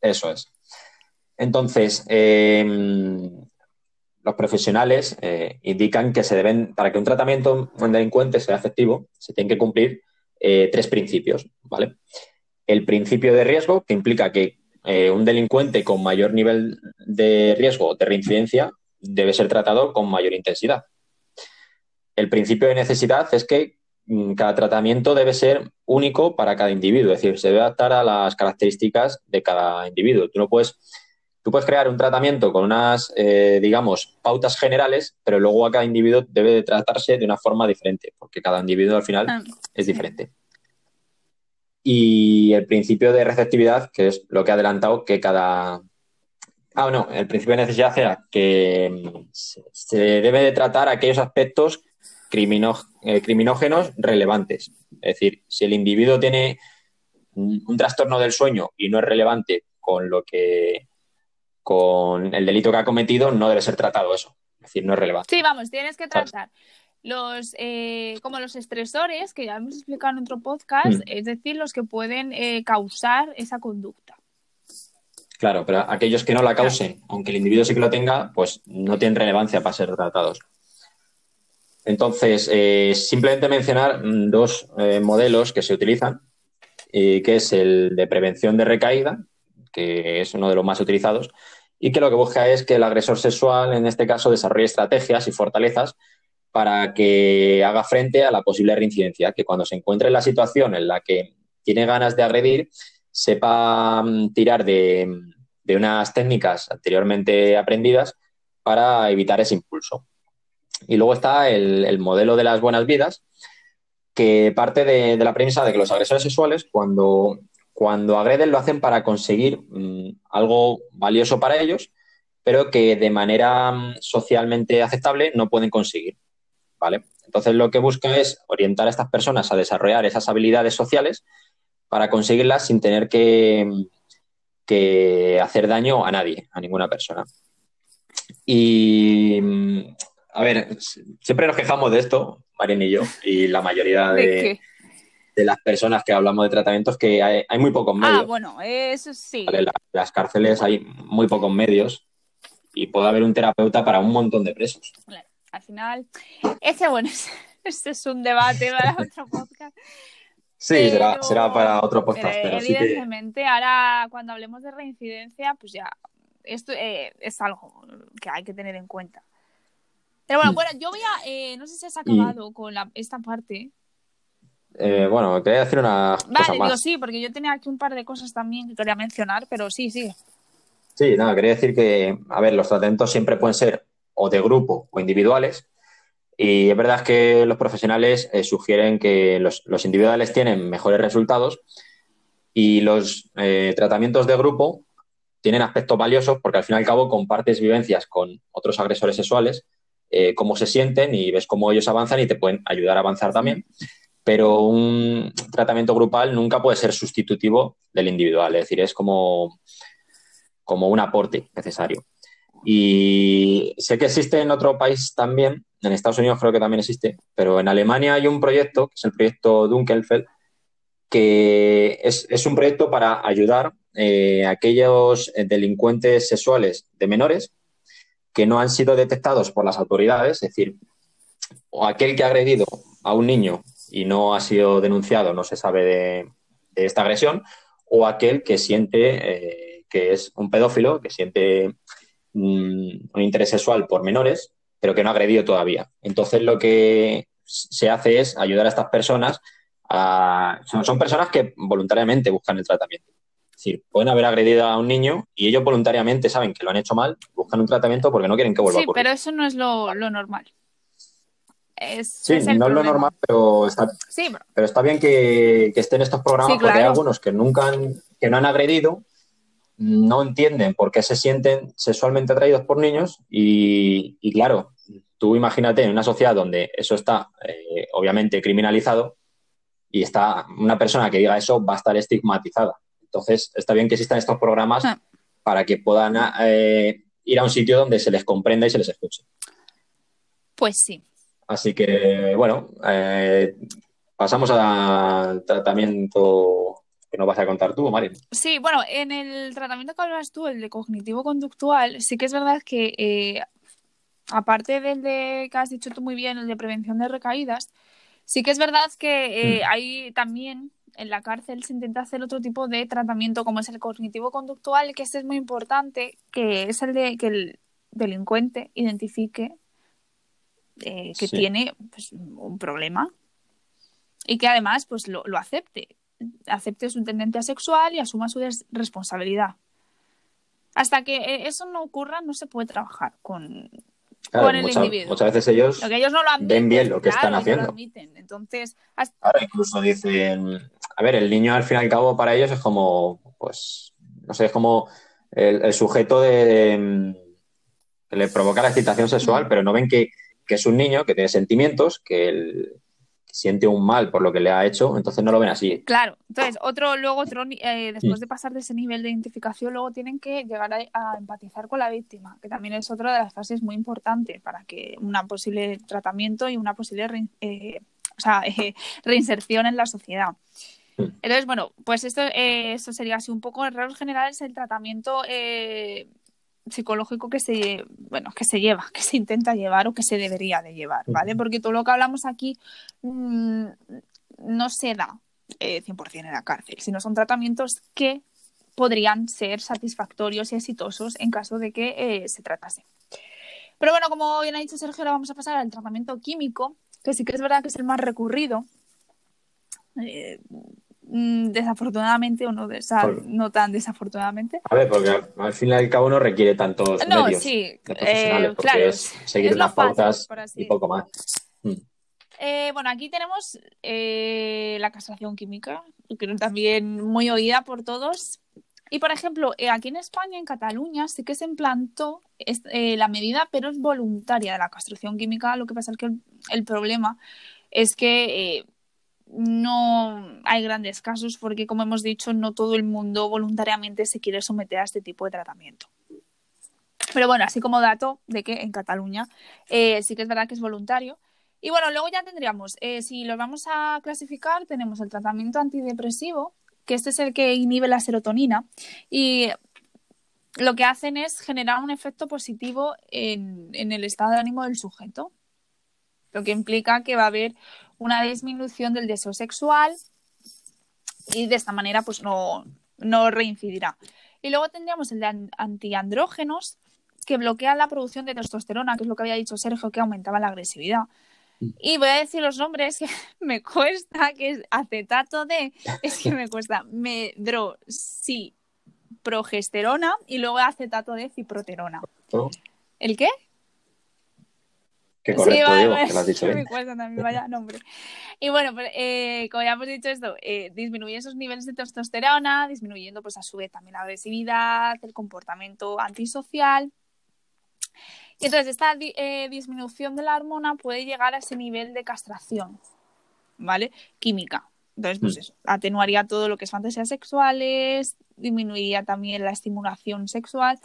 Eso es. Entonces, em, los profesionales eh, indican que se deben, para que un tratamiento en delincuente sea efectivo, se tienen que cumplir eh, tres principios, ¿vale? El principio de riesgo, que implica que eh, un delincuente con mayor nivel de riesgo de reincidencia debe ser tratado con mayor intensidad. El principio de necesidad es que mm, cada tratamiento debe ser único para cada individuo, es decir, se debe adaptar a las características de cada individuo. Tú no puedes Tú puedes crear un tratamiento con unas, eh, digamos, pautas generales, pero luego a cada individuo debe de tratarse de una forma diferente, porque cada individuo al final ah, es diferente. Y el principio de receptividad, que es lo que ha adelantado, que cada... Ah, no, el principio de necesidad era que mm, se debe de tratar aquellos aspectos eh, criminógenos relevantes. Es decir, si el individuo tiene un trastorno del sueño y no es relevante con lo que con el delito que ha cometido, no debe ser tratado eso. Es decir, no es relevante. Sí, vamos, tienes que tratar los eh, como los estresores, que ya hemos explicado en otro podcast, mm. es decir, los que pueden eh, causar esa conducta. Claro, pero aquellos que no la causen, aunque el individuo sí que lo tenga, pues no tienen relevancia para ser tratados. Entonces, eh, simplemente mencionar mm, dos modelos que se utilizan, que es el de prevención de recaída, que es uno de los más utilizados, y que lo que busca es que el agresor sexual, en este caso, desarrolle estrategias y fortalezas para que haga frente a la posible reincidencia, que cuando se encuentre en la situación en la que tiene ganas de agredir, sepa mm, tirar de, unas técnicas anteriormente aprendidas para evitar ese impulso. Y luego está el, modelo de las buenas vidas, que parte de, la premisa de que los agresores sexuales, cuando cuando agreden lo hacen para conseguir mm, algo valioso para ellos, pero que de manera mm, socialmente aceptable no pueden conseguir. ¿Vale? Entonces lo que busca es orientar a estas personas a desarrollar esas habilidades sociales para conseguirlas sin tener que, mm, que hacer daño a nadie, a ninguna persona. Y a ver, siempre nos quejamos de esto, Marien y yo, y la mayoría de, de las personas que hablamos de tratamientos que hay, muy pocos ah, medios. Ah, bueno, eso sí. En las cárceles hay muy pocos medios y puede haber un terapeuta para un montón de presos. Claro, al final, ese bueno, *laughs* este es un debate para *laughs* otro podcast. Sí, será, para otro podcast. Pero, evidentemente, ahora cuando hablemos de reincidencia, pues ya, esto eh, es algo que hay que tener en cuenta. Pero bueno, mm. bueno, yo voy a, eh, no sé si has acabado con esta parte, eh, bueno, quería decir una vale, digo sí, porque yo tenía aquí un par de cosas también que quería mencionar, pero sí, sí. Sí, nada, quería decir que, a ver, los tratamientos siempre pueden ser o de grupo o individuales. Y es verdad que los profesionales eh, sugieren que los, individuales tienen mejores resultados y los eh, tratamientos de grupo tienen aspectos valiosos porque al fin y al cabo compartes vivencias con otros agresores sexuales, cómo se sienten y ves cómo ellos avanzan y te pueden ayudar a avanzar también pero un tratamiento grupal nunca puede ser sustitutivo del individual, es decir, es como, como un aporte necesario. Y sé que existe en otro país también, en Estados Unidos creo que también existe, pero en Alemania hay un proyecto, que es el proyecto Dunkelfeld, que es, un proyecto para ayudar eh, a aquellos delincuentes sexuales de menores que no han sido detectados por las autoridades, es decir, o aquel que ha agredido a un niño y no ha sido denunciado, no se sabe de, esta agresión, o aquel que siente eh, que es un pedófilo, que siente mm, un interés sexual por menores, pero que no ha agredido todavía. Entonces lo que se hace es ayudar a estas personas a... Son, personas que voluntariamente buscan el tratamiento. Es decir, pueden haber agredido a un niño y ellos voluntariamente saben que lo han hecho mal, buscan un tratamiento porque no quieren que vuelva a ocurrir. Sí, pero eso no es lo normal sí, no es lo normal, pero está, pero está bien que, estén estos programas porque hay algunos que nunca han, que no han agredido, no entienden por qué se sienten sexualmente atraídos por niños y, claro, tú imagínate en una sociedad donde eso está eh, obviamente criminalizado y está una persona que diga eso va a estar estigmatizada. Entonces, está bien que existan estos programas Ah. para que puedan eh, ir a un sitio donde se les comprenda y se les escuche. Pues sí. Así que, bueno, eh, pasamos al tratamiento que nos vas a contar tú, Marín. Sí, bueno, en el tratamiento que hablas tú, el de cognitivo-conductual, sí que es verdad que, eh, aparte del de que has dicho tú muy bien, el de prevención de recaídas, sí que es verdad que eh, Mm. hay también en la cárcel se intenta hacer otro tipo de tratamiento, como es el cognitivo-conductual, que este es muy importante, que es el de que el delincuente identifique eh, que Sí. tiene pues, un problema y que además pues lo, lo acepte acepte su tendencia sexual y asuma su responsabilidad. Hasta que eh, eso no ocurra, no se puede trabajar con, Claro, con el individuo. muchas veces ellos, Lo que ellos no lo admiten. ven bien lo que están claro, no lo haciendo. admiten. Entonces, hasta- ahora incluso dicen, a ver, el niño al fin y al cabo para ellos es como, pues, no sé, es como el, el sujeto de, mm, que le provoca la excitación sexual, Mm. pero no ven que, que es un niño que tiene sentimientos, que, él- siente un mal por lo que le ha hecho, entonces no lo ven así. claro. Entonces, otro, luego otro, eh, después Mm. de pasar de ese nivel de identificación, luego tienen que llegar a, a empatizar con la víctima, que también es otra de las fases muy importantes para que una posible tratamiento y una posible eh, o sea, *laughs* eh, reinserción en la sociedad. Mm. Entonces, bueno, pues esto, esto sería así un poco en rasgos generales el tratamiento psicológico que se, bueno, que se lleva, que se intenta llevar o que se debería de llevar, ¿vale? Porque todo lo que hablamos aquí mm, no se da eh, 100% en la cárcel, sino son tratamientos que podrían ser satisfactorios y exitosos en caso de que eh, se tratase. Pero bueno, como bien ha dicho Sergio, ahora vamos a pasar al tratamiento químico, que sí que es verdad que es el más recurrido. Eh, desafortunadamente o no, desa- Por- no tan desafortunadamente. A ver, porque al, al fin y al cabo no requiere tantos No, medios sí, de profesionales, eh, porque claro, es seguir unas pautas y poco más. Mm. Eh, bueno, aquí tenemos eh, la castración química, que también muy oída por todos. Y, por ejemplo, eh, aquí en España, en Cataluña, sí que se implantó eh, la medida, pero es voluntaria de la castración química. Lo que pasa es que el, el problema es que eh, no hay grandes casos porque, como hemos dicho, no todo el mundo voluntariamente se quiere someter a este tipo de tratamiento. Pero bueno, así como dato de que en Cataluña eh, sí que es verdad que es voluntario. Y bueno, luego ya tendríamos, eh, si los vamos a clasificar, tenemos el tratamiento antidepresivo, que este es el que inhibe la serotonina y lo que hacen es generar un efecto positivo en, en el estado de ánimo del sujeto, lo que implica que va a haber una disminución del deseo sexual y de esta manera pues no, no reincidirá. Y luego tendríamos el de an- antiandrógenos, que bloquean la producción de testosterona, que es lo que había dicho Sergio, que aumentaba la agresividad. Y voy a decir los nombres que *laughs* me cuesta, que es acetato de, es que me cuesta, medroxiprogesterona y luego acetato de ciproterona. ¿no? ¿El qué? Qué correcto, Diego, que lo has dicho *laughs* me bien. cuesta también, vaya nombre. Y bueno, pues, eh, como ya hemos dicho esto, eh, disminuye esos niveles de testosterona, disminuyendo pues a su vez también la agresividad, el comportamiento antisocial. Y entonces esta eh, disminución de la hormona puede llegar a ese nivel de castración, ¿vale? Química. Entonces, pues Mm. eso, atenuaría todo lo que es fantasías sexuales, disminuiría también la estimulación sexual.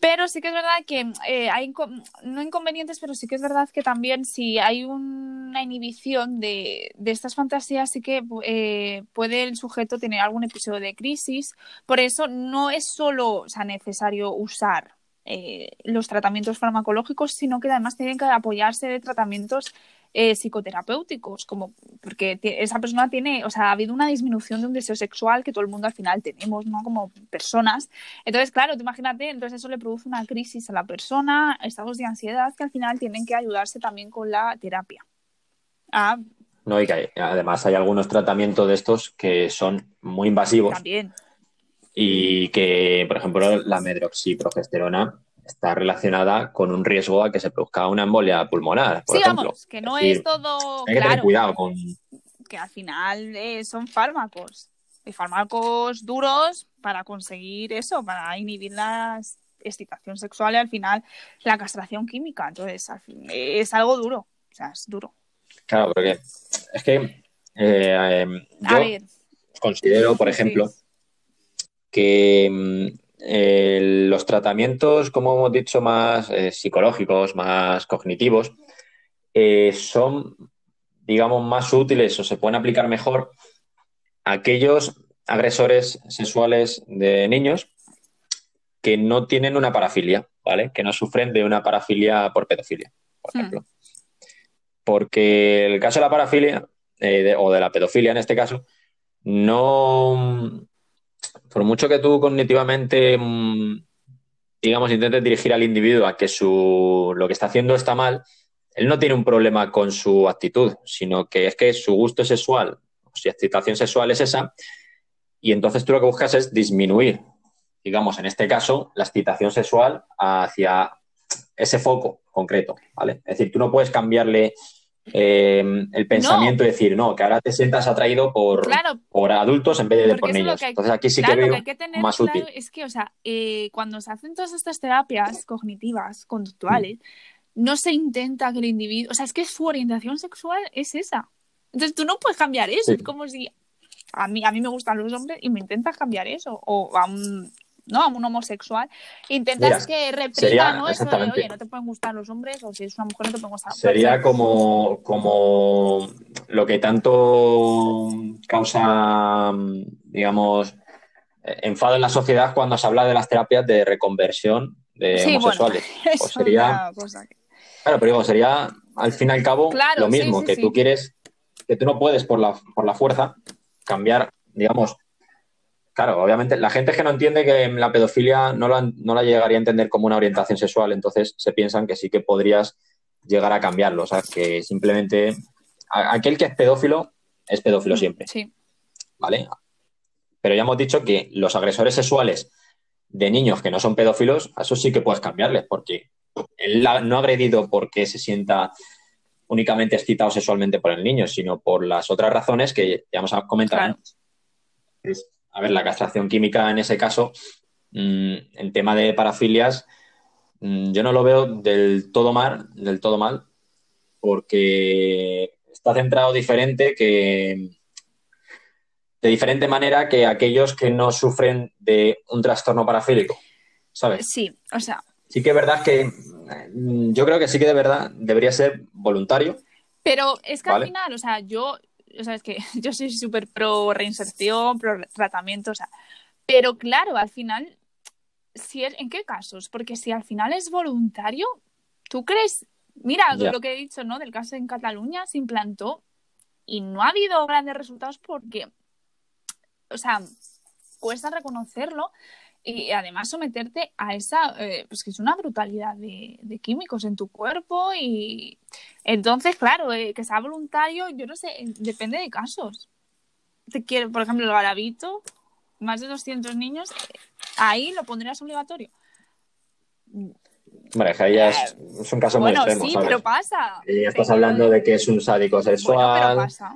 Pero sí que es verdad que eh, hay, inco- no inconvenientes, pero sí que es verdad que también si hay una inhibición de, de estas fantasías, sí que eh, puede el sujeto tener algún episodio de crisis. Por eso no es solo o sea, necesario usar eh, los tratamientos farmacológicos, sino que además tienen que apoyarse de tratamientos eh, psicoterapéuticos, como porque esa persona tiene, o sea, ha habido una disminución de un deseo sexual que todo el mundo al final tenemos, ¿no? Como personas. Entonces, claro, tú imagínate, entonces eso le produce una crisis a la persona, estados de ansiedad que al final tienen que ayudarse también con la terapia. Ah, No, y que hay- además hay algunos tratamientos de estos que son muy invasivos también. y que, por ejemplo, la medroxiprogesterona está relacionada con un riesgo a que se produzca una embolia pulmonar, por sí, ejemplo. vamos, que no Es decir, es todo Hay que tener cuidado con... que al final eh, son fármacos. Y fármacos duros para conseguir eso, para inhibir la excitación sexual y al final la castración química. Entonces, fin- es algo duro. O sea, es duro. Claro, porque es que eh, eh, A ver, considero, por ejemplo, que mm, eh, los tratamientos, como hemos dicho, más eh, psicológicos, más cognitivos, eh, son, digamos, más útiles o se pueden aplicar mejor a aquellos agresores sexuales de niños que no tienen una parafilia, ¿vale? Que no sufren de una parafilia por pedofilia, por Hmm. ejemplo. Porque el caso de la parafilia, de- o de la pedofilia en este caso, no. Por mucho que tú cognitivamente, mm, digamos, intentes dirigir al individuo a que su, lo que está haciendo está mal, él no tiene un problema con su actitud, sino que es que su gusto sexual, su excitación sexual es esa, y entonces tú lo que buscas es disminuir, digamos, en este caso, la excitación sexual hacia ese foco concreto, ¿vale? Es decir, tú no puedes cambiarle eh, el pensamiento y decir, no, que ahora te sientas atraído por, Claro, por adultos en vez de por niños. hay- Entonces aquí sí claro, que veo que hay que tener más claro útil. es que, o sea, eh, cuando se hacen todas estas terapias cognitivas, conductuales, no se intenta que el individuo, o sea, es que su orientación sexual es esa. Entonces tú no puedes cambiar eso, Sí. es como si a mí, a mí me gustan los hombres y me intentas cambiar eso, o a un, ¿no? a un homosexual, intentas Mira, que reprima sería- ¿no? eso de, oye, no te pueden gustar los hombres, o si es una mujer no te pueden gustar. Sería como, como lo que tanto causa, digamos, enfado en la sociedad cuando se habla de las terapias de reconversión de Sí, homosexuales. *laughs* Pues sería, cosa que- claro, pero digo, sería al fin y al cabo Claro, lo mismo, sí, que tú quieres, que tú no puedes por la, por la fuerza cambiar, digamos, claro, obviamente la gente es que no entiende que la pedofilia no la, no la llegaría a entender como una orientación sexual, entonces se piensan que sí que podrías llegar a cambiarlo, o sea, que simplemente aquel que es pedófilo es pedófilo siempre, Sí, ¿vale? Pero ya hemos dicho que los agresores sexuales de niños que no son pedófilos, a eso sí que puedes cambiarles, porque él no ha agredido porque se sienta únicamente excitado sexualmente por el niño, sino por las otras razones que ya hemos comentado. Claro. antes. A ver, la castración química en ese caso, mm, en tema de parafilias, mm, yo no lo veo del todo mal, del todo mal, porque está centrado diferente que de diferente manera que aquellos que no sufren de un trastorno parafílico, ¿sabes? sí, o sea, Sí que es verdad que mm, yo creo que sí que de verdad debería ser voluntario. Pero es que Vale. al final, o sea, yo, o sea, es que *laughs* yo soy súper pro reinserción, pro tratamiento, o sea, pero claro, al final, si es, ¿en qué casos? Porque si al final es voluntario, ¿tú crees? Mira, Ya. lo que he dicho, ¿no? Del caso en Cataluña se implantó y no ha habido grandes resultados porque, o sea, cuesta reconocerlo y además someterte a esa, eh, pues que es una brutalidad de, de químicos en tu cuerpo y entonces, claro, eh, que sea voluntario, yo no sé, depende de casos. Te quiero, por ejemplo, el garabito, más de 200 niños, eh, ahí lo pondrías obligatorio. Ya es, es un caso muy bueno, extremo, sí, ¿sabes? pero pasa. Y ya estás Pero- hablando de que es un sádico Bueno, pero sexual, pasa.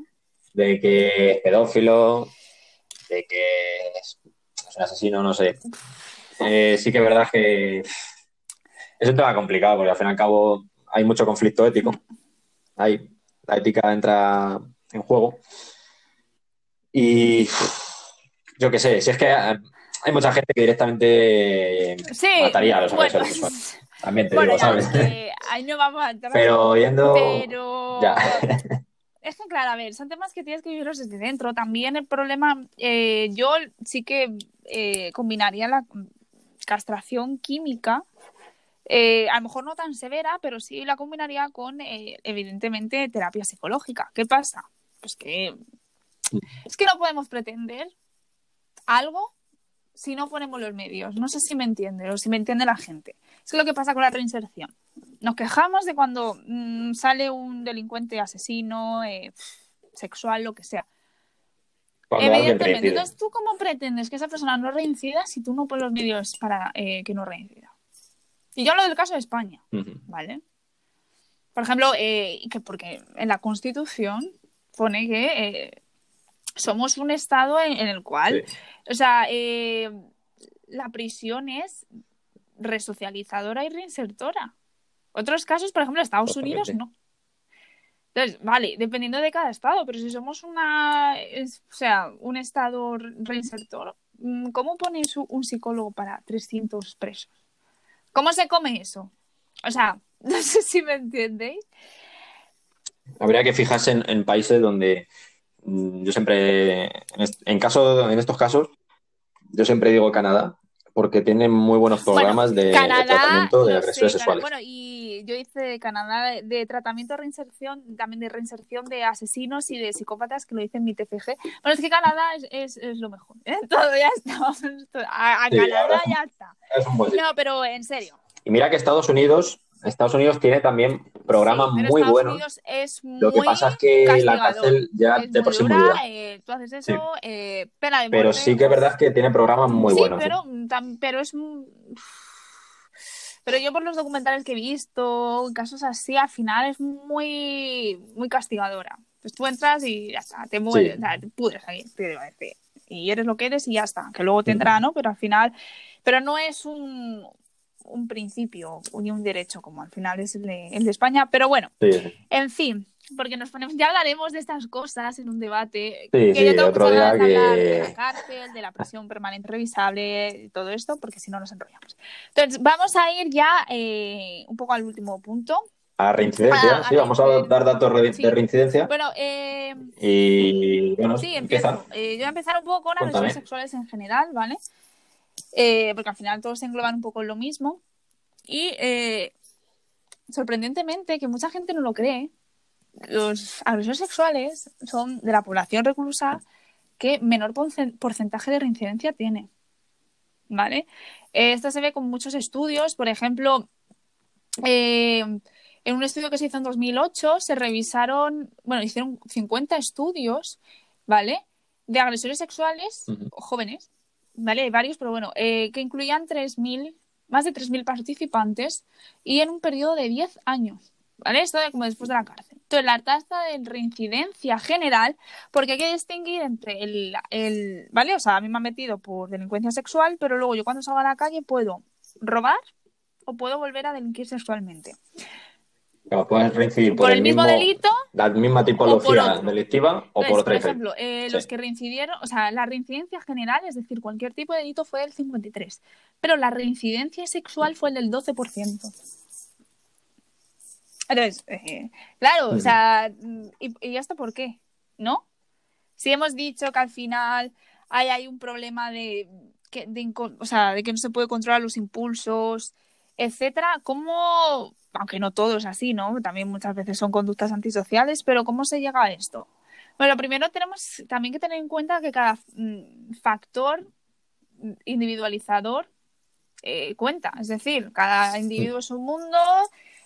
de que es pedófilo, de que es, es un asesino, no sé. Eh, sí que es verdad que es un tema complicado porque al fin y al cabo hay mucho conflicto ético. Ahí la ética entra en juego. Y yo qué sé, si es que hay mucha gente que directamente Sí, mataría a los bueno, agresores sexuales. *laughs* También te bueno, digo, ¿sabes? ahí no vamos a entrar. Pero yendo. Pero Ya. *laughs* es que, claro, a ver, son temas que tienes que vivirlos desde dentro. También el problema, eh, yo sí que eh, combinaría la castración química, eh, a lo mejor no tan severa, pero sí la combinaría con, eh, evidentemente, terapia psicológica. ¿Qué pasa? Pues que es que no podemos pretender algo si no ponemos los medios. No sé si me entiende o si me entiende la gente. Es que lo que pasa con la reinserción. Nos quejamos de cuando mm, sale un delincuente asesino, eh, sexual, lo que sea. Cuando Evidentemente. Entonces, ¿tú cómo pretendes que esa persona no reincida si tú no pones los medios para eh, que no reincida? Y yo hablo del caso de España. ¿vale? Por ejemplo, eh, que porque en la Constitución pone que eh, somos un Estado en, en el cual Sí. o sea, eh, la prisión es resocializadora y reinsertora. Otros casos, por ejemplo, Estados Unidos no. Entonces, vale, dependiendo de cada estado, pero si somos una, o sea, un estado reinsertor, mm, ¿cómo pones un psicólogo para 300 presos? ¿Cómo se come eso? O sea, *laughs* no sé si me entendéis. Habría que fijarse en, países donde yo siempre, en, caso, en estos casos, yo siempre digo Canadá, porque tienen muy buenos programas de, tratamiento de agresiones sexuales. Bueno, y yo hice Canadá de, tratamiento de reinserción, también de reinserción de asesinos y de psicópatas, que lo dice en mi TFG. Bueno, es que Canadá es, lo mejor. ¿eh? *laughs* Todo ya está. *laughs* A, Canadá ya está. no, pero en serio. Y mira que Estados Unidos Estados Unidos tiene también programas muy buenos. Lo que pasa es que la cárcel ya de por sí eh, tú haces eso, eh, pena de Pero sí que es verdad que tiene programas muy buenos. Pero, pero es. Pero yo por los documentales que he visto, casos así, al final es muy, muy castigadora. Pues tú entras y ya está, te mueres, te pudres ahí, y eres lo que eres y ya está. Que luego tendrá, ¿no? Pero al final, pero no es un, un principio ni un derecho, como al final es el de, el de España. Pero bueno, en fin, porque nos ponemos, ya hablaremos de estas cosas en un debate. que yo tengo otro día hablar de la cárcel, de la prisión permanente revisable, todo esto, porque si no nos enrollamos. Entonces, vamos a ir ya eh, un poco al último punto. A reincidencia, sí, vamos a dar datos de reincidencia. Bueno, eh, y bueno, sí, empiezo. Eh, yo voy a empezar un poco con agresiones sexuales en general, ¿vale? Eh, porque al final todos se engloban un poco en lo mismo. Y eh, sorprendentemente, que mucha gente no lo cree, los agresores sexuales son de la población reclusa que menor porcentaje de reincidencia tiene. ¿Vale? Esto se ve con muchos estudios. Por ejemplo, eh, en un estudio que se hizo en 2008 se revisaron, bueno, hicieron 50 estudios, ¿vale? De agresores sexuales jóvenes ¿vale? Hay varios, pero bueno, eh, que incluían 3.000, más de 3.000 participantes y en un periodo de 10 años, ¿vale? Esto de como después de la cárcel. Entonces, la tasa de reincidencia general, porque hay que distinguir entre el, el, ¿vale? O sea, a mí me han metido por delincuencia sexual, pero luego yo cuando salgo a la calle puedo robar o puedo volver a delinquir sexualmente puedes reincidir por, el, mismo, delito. La misma tipología delictiva o por otra. Por ejemplo, eh, los que reincidieron, o sea, la reincidencia general, es decir, cualquier tipo de delito fue del 53, pero la reincidencia sexual fue el del 12%. Entonces, eh, claro, o sea, ¿y, ¿y, esto por qué? ¿No? Si hemos dicho que al final hay, hay un problema de, que, de, o sea, de que no se puede controlar los impulsos, etcétera, ¿cómo aunque no todo es así, ¿no? También muchas veces son conductas antisociales, pero ¿cómo se llega a esto? Bueno, primero tenemos también que tener en cuenta que cada mm, factor individualizador eh, cuenta, es decir, cada individuo es un mundo.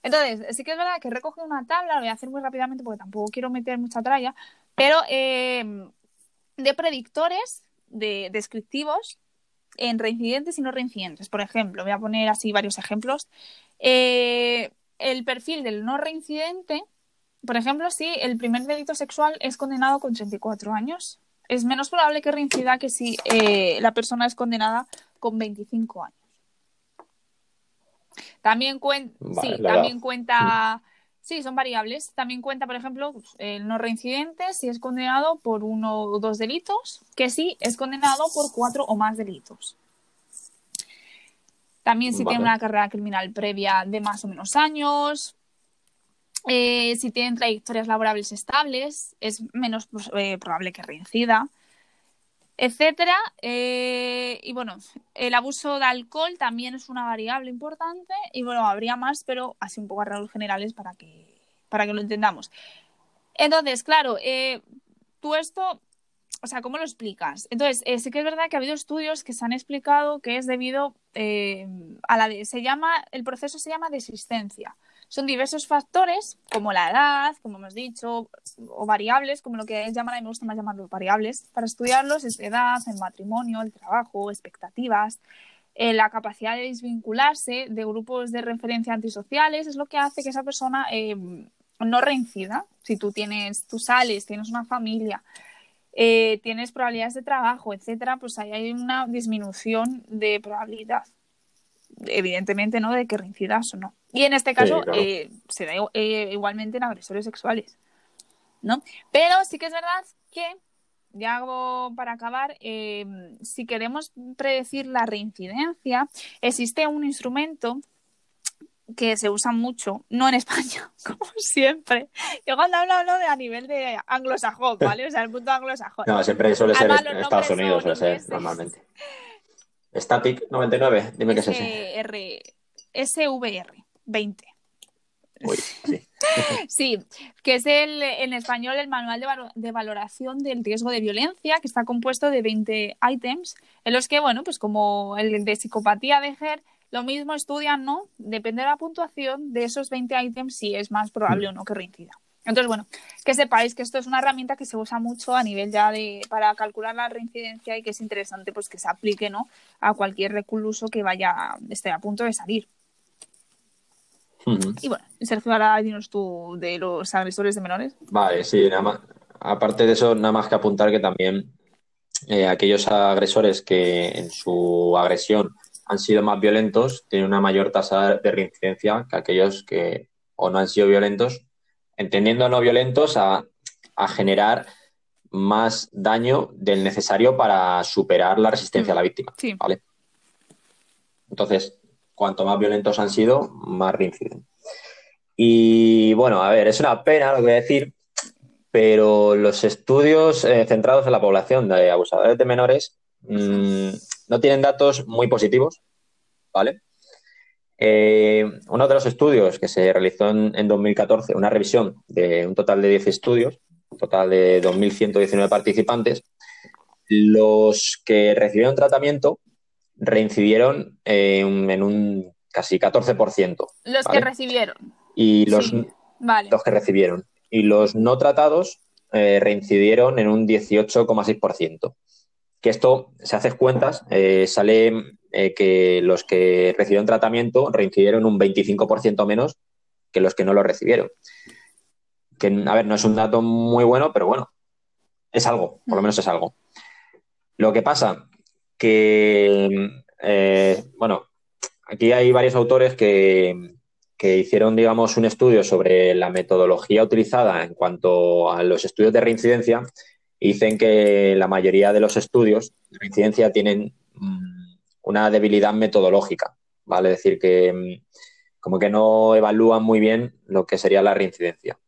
Entonces, sí que es verdad que recoge una tabla, lo voy a hacer muy rápidamente porque tampoco quiero meter mucha tralla, pero eh, de predictores de descriptivos en reincidentes y no reincidentes. Por ejemplo, voy a poner así varios ejemplos. Eh, el perfil del no reincidente, por ejemplo, si el primer delito sexual es condenado con 34 años, es menos probable que reincida que si eh, la persona es condenada con 25 años. También, sí, también cuenta, sí, son variables. También cuenta, por ejemplo, el no reincidente si es condenado por uno o dos delitos, que si es condenado por cuatro o más delitos. También si tiene una carrera criminal previa de más o menos años. Eh, si tienen trayectorias laborables estables, es menos pues, eh, probable que reincida, etcétera. Eh, y bueno, el abuso de alcohol también es una variable importante. Y bueno, habría más, pero así un poco a rasgos generales para que, para que lo entendamos. Entonces, claro, tú esto o sea, ¿cómo lo explicas? Entonces, eh, sí que es verdad que ha habido estudios que se han explicado que es debido eh, a la de, se llama, el proceso se llama desistencia. Son diversos factores, como la edad, como hemos dicho, o variables, como lo que llaman, a mí me gusta más llamarlos variables, para estudiarlos es edad, el matrimonio, el trabajo, expectativas, eh, la capacidad de desvincularse de grupos de referencia antisociales, es lo que hace que esa persona no reincida. Si tú tienes, tú sales, tienes una familia, eh, tienes probabilidades de trabajo, etcétera, pues ahí hay una disminución de probabilidad. Evidentemente, ¿no? De que reincidas o no. Y en este caso eh, se da eh, igualmente en agresores sexuales. ¿no? Pero sí que es verdad que, ya hago para acabar, eh, si queremos predecir la reincidencia, existe un instrumento que se usa mucho, no en España, *laughs* como siempre. Yo cuando hablo, hablo de a nivel de anglosajón, ¿vale? O sea, el punto anglosajón. No, siempre suele ser en Estados Unidos, suele ser normalmente. Static 99, dime qué es ese. SVR 20. Uy, sí. *laughs* sí, que es el, en español el manual de, valoración del riesgo de violencia, que está compuesto de 20 ítems, en los que, bueno, pues como el de psicopatía de GER, lo mismo estudian, ¿no? Depende de la puntuación de esos 20 ítems si es más probable o no que reincida. Entonces, bueno, que sepáis que esto es una herramienta que se usa mucho a nivel ya de para calcular la reincidencia y que es interesante pues que se aplique, ¿no? A cualquier recluso que vaya esté a punto de salir. Y bueno, Sergio, ahora dinos tú de los agresores de menores. Vale, sí, nada más. Aparte de eso, nada más que apuntar que también eh, aquellos agresores que en su agresión han sido más violentos tienen una mayor tasa de reincidencia que aquellos que o no han sido violentos, entendiendo no violentos a, generar más daño del necesario para superar la resistencia a la víctima. ¿vale? Entonces, cuanto más violentos han sido, más reinciden. Y bueno, a ver, es una pena lo que voy a decir, pero los estudios eh, centrados en la población de abusadores de menores mm, no tienen datos muy positivos, ¿vale? Eh, uno de los estudios que se realizó en, 2014, una revisión de un total de 10 estudios, un total de 2.119 participantes, los que recibieron tratamiento reincidieron en un casi 14%. Los que recibieron. Y los, los que recibieron. Y los no tratados eh, reincidieron en un 18,6%. Que esto, si haces cuentas, eh, sale eh, que los que recibieron tratamiento reincidieron un 25% menos que los que no lo recibieron. Que, a ver, no es un dato muy bueno, pero bueno, es algo, por lo menos es algo. Lo que pasa que, eh, bueno, aquí hay varios autores que, hicieron, digamos, un estudio sobre la metodología utilizada en cuanto a los estudios de reincidencia dicen que la mayoría de los estudios de reincidencia tienen mm, una debilidad metodológica, ¿vale? Es decir, que mm, como que no evalúan muy bien lo que sería la reincidencia,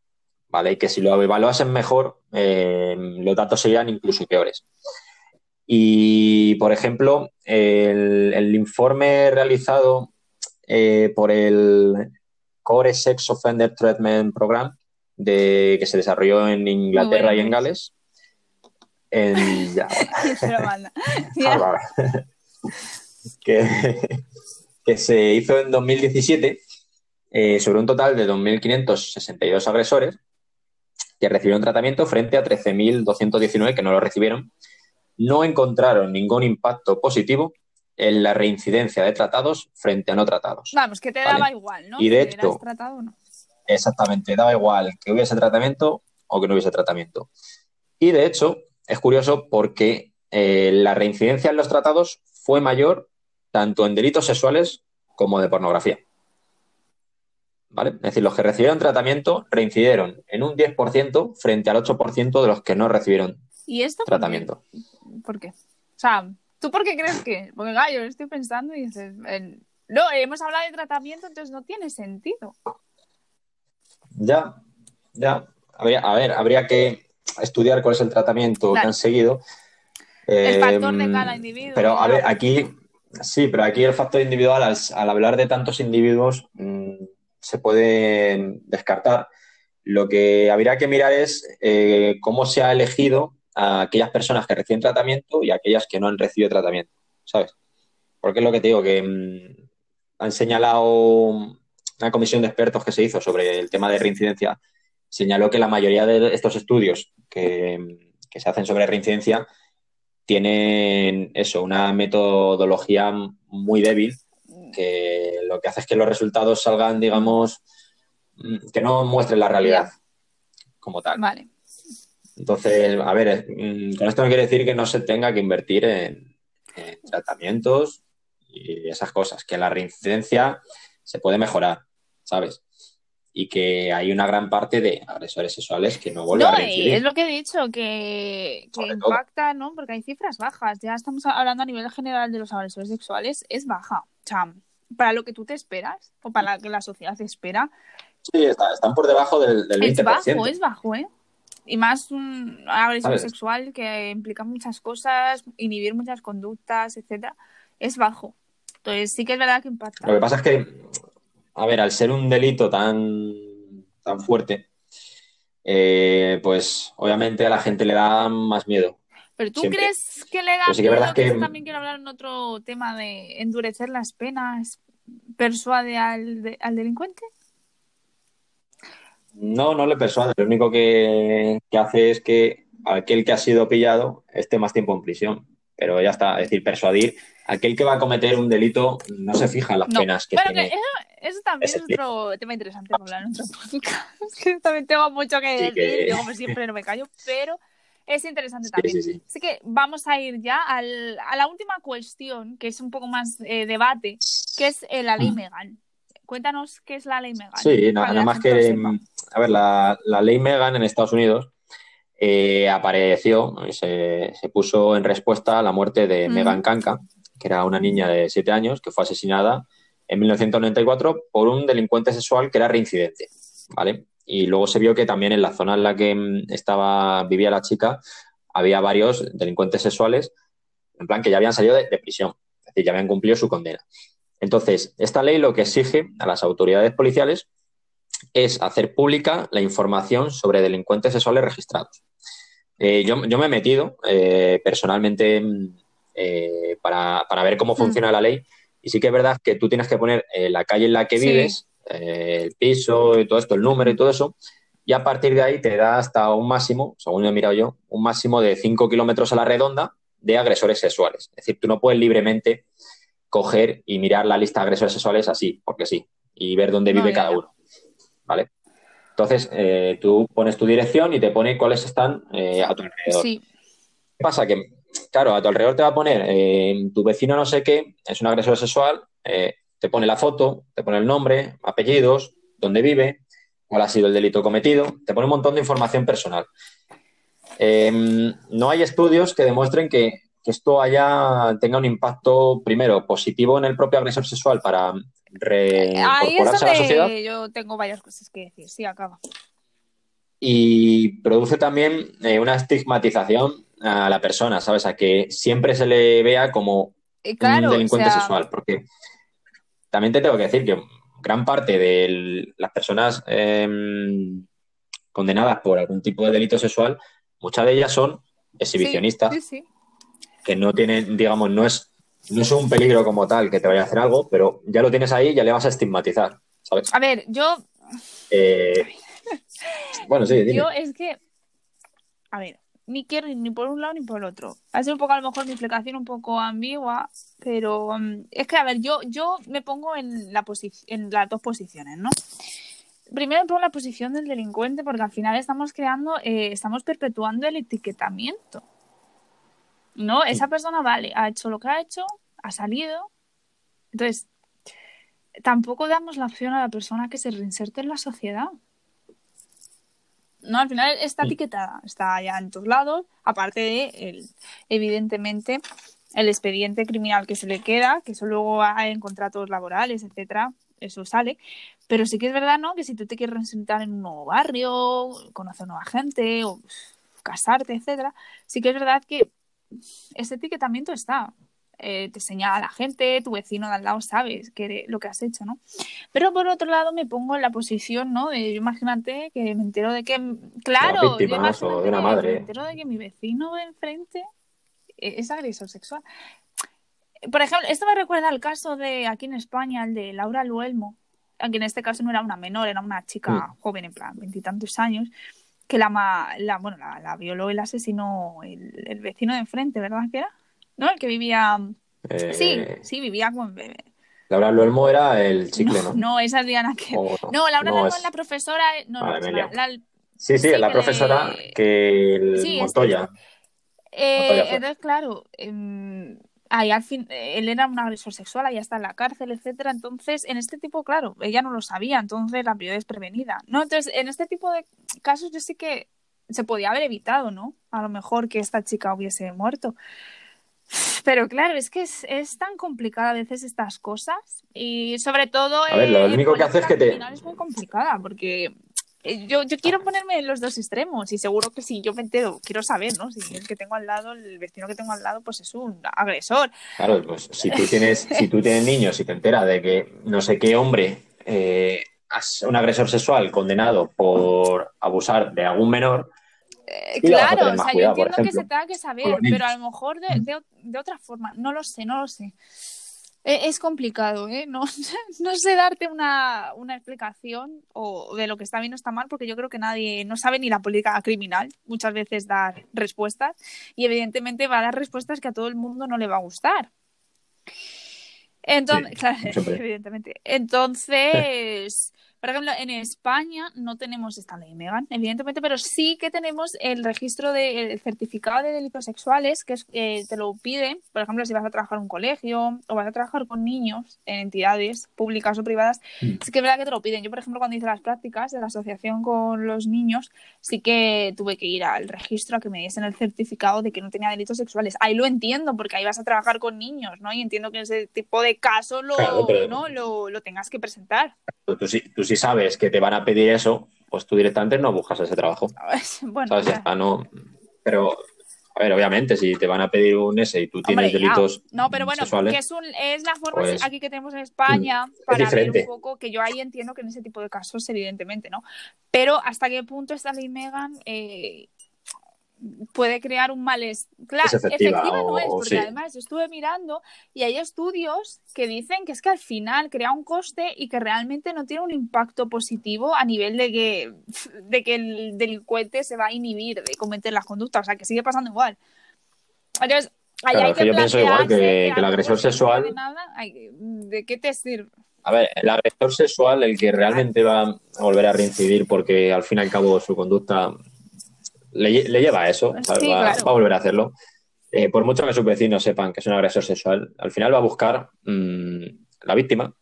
¿vale? Y que si lo evaluasen mejor, eh, los datos serían incluso peores. Y, por ejemplo, el, informe realizado eh, por el Core Sex Offender Treatment Program, de, que se desarrolló en Inglaterra y en Gales. En, ya, *laughs* *laughs* *laughs* que, que, se hizo en 2017 eh, sobre un total de 2.562 agresores que recibieron tratamiento frente a 13.219 que no lo recibieron no encontraron ningún impacto positivo en la reincidencia de tratados frente a no tratados. Vamos, que te daba igual, ¿no? Y de hecho, exactamente, daba igual que hubiese tratamiento o que no hubiese tratamiento. Y de hecho, es curioso porque eh, la reincidencia en los tratados fue mayor tanto en delitos sexuales como de pornografía. ¿Vale? Es decir, los que recibieron tratamiento reincidieron en un 10% frente al 8% de los que no recibieron ¿Y esto tratamiento. ¿Por qué? O sea, ¿tú por qué crees que? Porque, gallo, estoy pensando y dices, no, hemos hablado de tratamiento, entonces no tiene sentido. Ya, ya. a ver, habría que estudiar cuál es el tratamiento que han seguido. El factor de em, cada individuo. Pero, a ver, aquí, sí, pero aquí el factor individual, al, hablar de tantos individuos, mm, se puede descartar. Lo que habría que mirar es eh, cómo se ha elegido a aquellas personas que reciben tratamiento y a aquellas que no han recibido tratamiento, ¿sabes? Porque es lo que te digo, que mm, han señalado una comisión de expertos que se hizo sobre el tema de reincidencia, señaló que la mayoría de estos estudios que, se hacen sobre reincidencia tienen eso, una metodología muy débil, que lo que hace es que los resultados salgan, digamos, mm, que no muestren la realidad como tal. Vale. Entonces, a ver, mm, con esto no quiere decir que no se tenga que invertir en, tratamientos y esas cosas, que la reincidencia se puede mejorar, ¿sabes? y que hay una gran parte de agresores sexuales que no vuelven No, a reincidir. es lo que he dicho, que, impacta, ¿no? Porque hay cifras bajas. Ya estamos hablando a nivel general de los agresores sexuales, es baja. O sea, para lo que tú te esperas o para lo que la sociedad espera, Sí, está- están por debajo del, del 20%. es bajo, es bajo, ¿eh? Y más un sexual que implica muchas cosas, inhibir muchas conductas, etcétera, es bajo. Entonces sí que es verdad que impacta. Lo que pasa es que, a ver, al ser un delito tan, tan fuerte, eh, pues obviamente a la gente le da más miedo. Pero tú siempre. crees que le da sí que miedo, verdad que esto también quiero hablar en otro tema de endurecer las penas, persuade al, de- al delincuente. No, no le persuade. Lo único que, que hace es que aquel que ha sido pillado esté más tiempo en prisión. Pero ya está, es decir, persuadir. Aquel que va a cometer un delito no se fija en las No. penas que tiene. que eso, eso también es otro tema interesante para hablar en otro podcast. *laughs* Que también tengo mucho que Sí, decir, que- yo como siempre no me callo, pero es interesante Sí, también. sí, sí. Así que vamos a ir ya al- a la última cuestión, que es un poco más eh, debate, que es eh, la ley Megan. Cuéntanos qué es la ley Megan. Mm. Sí, nada más que. A ver, la, la ley Megan en Estados Unidos eh, apareció y se, se puso en respuesta a la muerte de. Megan Kanka, que era una niña de siete años que fue asesinada en 1994 por un delincuente sexual que era reincidente, ¿vale? Y luego se vio que también en la zona en la que mm, estaba, vivía la chica había varios delincuentes sexuales, en plan que ya habían salido de, de prisión, es decir, ya habían cumplido su condena. Entonces, esta ley lo que exige a las autoridades policiales es hacer pública la información sobre delincuentes sexuales registrados. Eh, yo, yo me he metido eh, personalmente mm, eh, para, para ver cómo funciona la ley y sí que es verdad que tú tienes que poner eh, la calle en la que Sí. vives, el piso y todo esto, el número y todo eso, y a partir de ahí te da hasta un máximo, según he mirado yo, un máximo de 5 kilómetros a la redonda de agresores sexuales. Es decir, tú no puedes libremente coger y mirar la lista de agresores sexuales así, porque sí, y ver dónde No, vive ya, cada uno. ¿Vale? Entonces, eh, tú pones tu dirección y te pone cuáles están eh, a tu alrededor. Sí, ¿Qué pasa? Que, claro, a tu alrededor te va a poner eh, tu vecino no sé qué, es un agresor sexual, te pone la foto, te pone el nombre, apellidos, dónde vive, cuál ha sido el delito cometido, te pone un montón de información personal. Eh, no hay estudios que demuestren que, que esto haya, tenga un impacto, primero, positivo en el propio agresor sexual para reincorporarse a la sociedad yo tengo varias cosas que decir. Sí, acaba. y produce también eh, una estigmatización a la persona, ¿sabes? A que siempre se le vea como Eh, claro, un delincuente o sea, sexual, porque también te tengo que decir que gran parte de las personas eh, condenadas por algún tipo de delito sexual, muchas de ellas son exhibicionistas, Sí, sí, sí. que no tienen, digamos, no es, no es un peligro como tal que te vaya a hacer algo, pero ya lo tienes ahí, ya le vas a estigmatizar, ¿sabes? A ver, yo, Eh, bueno, sí, dime. yo es que, a ver, ni quiero ir ni por un lado ni por el otro. Ha sido un poco a lo mejor mi explicación un poco ambigua, pero mm, es que, a ver, yo, yo me pongo en, la en las dos posiciones, ¿no? Primero me pongo en la posición del delincuente porque al final estamos creando, eh, estamos perpetuando el etiquetamiento. ¿No? Esa persona, vale, ha hecho lo que ha hecho, ha salido. Entonces, tampoco damos la opción a la persona que se reinserte en la sociedad. No, al final está etiquetada, está ya en todos lados, aparte de, el, evidentemente, el expediente criminal que se le queda, que eso luego hay en contratos laborales, etcétera, eso sale. Pero sí que es verdad, ¿no? Que si tú te quieres reinsertar en un nuevo barrio, conocer nueva gente, o casarte, etcétera, sí que es verdad que ese etiquetamiento está. Eh, te señala la gente, tu vecino de al lado sabes que lo que has hecho, ¿no? Pero por otro lado me pongo en la posición, ¿no? De, imagínate que me entero de que, claro, yo imagínate de una que madre. me entero de que mi vecino de enfrente eh, es agresor sexual. Por ejemplo, esto me recuerda al caso de aquí en España, el de Laura Luelmo, aunque en este caso no era una menor, era una chica Mm. joven, en plan, veintitantos años, que la, ma- la, bueno, la, la violó el asesino, el, el vecino de enfrente, ¿verdad que era? ¿No? El que vivía... Eh, Sí, sí, vivía con... Laura Luelmo era el chicle, ¿no? No, esa es Diana que... O No, Laura Luelmo es- es la profesora... No, Vale, no, la- Sí, sí, sí, la que profesora le- que el Sí, Montoya. Eh, Montoya entonces, claro, em, ahí al fin, él era un agresor sexual, ahí está en la cárcel, etcétera. Entonces, en este tipo, claro, ella no lo sabía, entonces la es prevenida. ¿no? Entonces, en este tipo de casos yo sí que se podía haber evitado, ¿no? A lo mejor que esta chica hubiese muerto. Pero claro, es que es, es, tan complicada a veces estas cosas y sobre todo... A ver, lo único que hace es que te... Es muy complicada porque eh, yo, yo quiero ponerme en los dos extremos y seguro que si yo me entero, quiero saber, ¿no? Si el que tengo al lado, el vecino que tengo al lado, pues es un agresor. Claro, pues si tú tienes, si tú tienes niños y te enteras de que no sé qué hombre eh, es un agresor sexual condenado por abusar de algún menor, eh, claro, o sea, yo entiendo que se tenga que saber, pero a lo mejor de, de, otra forma, no lo sé, no lo sé. E, es complicado, ¿eh? No, *laughs* no sé darte una, una, explicación o de lo que está bien o está mal, porque yo creo que nadie no sabe ni la política criminal muchas veces dar respuestas y evidentemente va a dar respuestas que a todo el mundo no le va a gustar. Entonces, *laughs* claro, evidentemente. Entonces, por ejemplo, en España no tenemos esta ley, Megan, evidentemente, pero sí que tenemos el registro del certificado de delitos sexuales, que es, eh, te lo piden, por ejemplo, si vas a trabajar en un colegio o vas a trabajar con niños en entidades públicas o privadas, mm. sí que es verdad que te lo piden. Yo, por ejemplo, cuando hice las prácticas de la asociación con los niños, sí que tuve que ir al registro a que me diesen el certificado de que no tenía delitos sexuales. Ahí lo entiendo, porque ahí vas a trabajar con niños, ¿no? Y entiendo que ese tipo de caso lo, ¿no? lo, lo tengas que presentar. Tú, tú, si sabes que te van a pedir eso, pues tú directamente no buscas ese trabajo. *laughs* bueno, no... Pero, a ver, obviamente, si te van a pedir un S y tú tienes delitos No, pero bueno, que es, un, es la forma pues, aquí que tenemos en España para ver un poco, que yo ahí entiendo que en ese tipo de casos, evidentemente, ¿no? Pero hasta qué punto esta ley Megan eh, puede crear un malestar. Claro, efectiva, no es, porque además yo estuve mirando y hay estudios que dicen que es que al final crea un coste y que realmente no tiene un impacto positivo a nivel de que, de que el delincuente se va a inhibir de cometer las conductas, o sea, que sigue pasando igual. Entonces, hay que yo pienso igual que, el agresor sexual. ¿De qué te sirve? A ver, el agresor sexual, el que realmente va a volver a reincidir porque al fin y al cabo su conducta le, lleva a eso, va, a volver a hacerlo. Eh, por mucho que sus vecinos sepan que es un agresor sexual, al final va a buscar mm, la víctima, va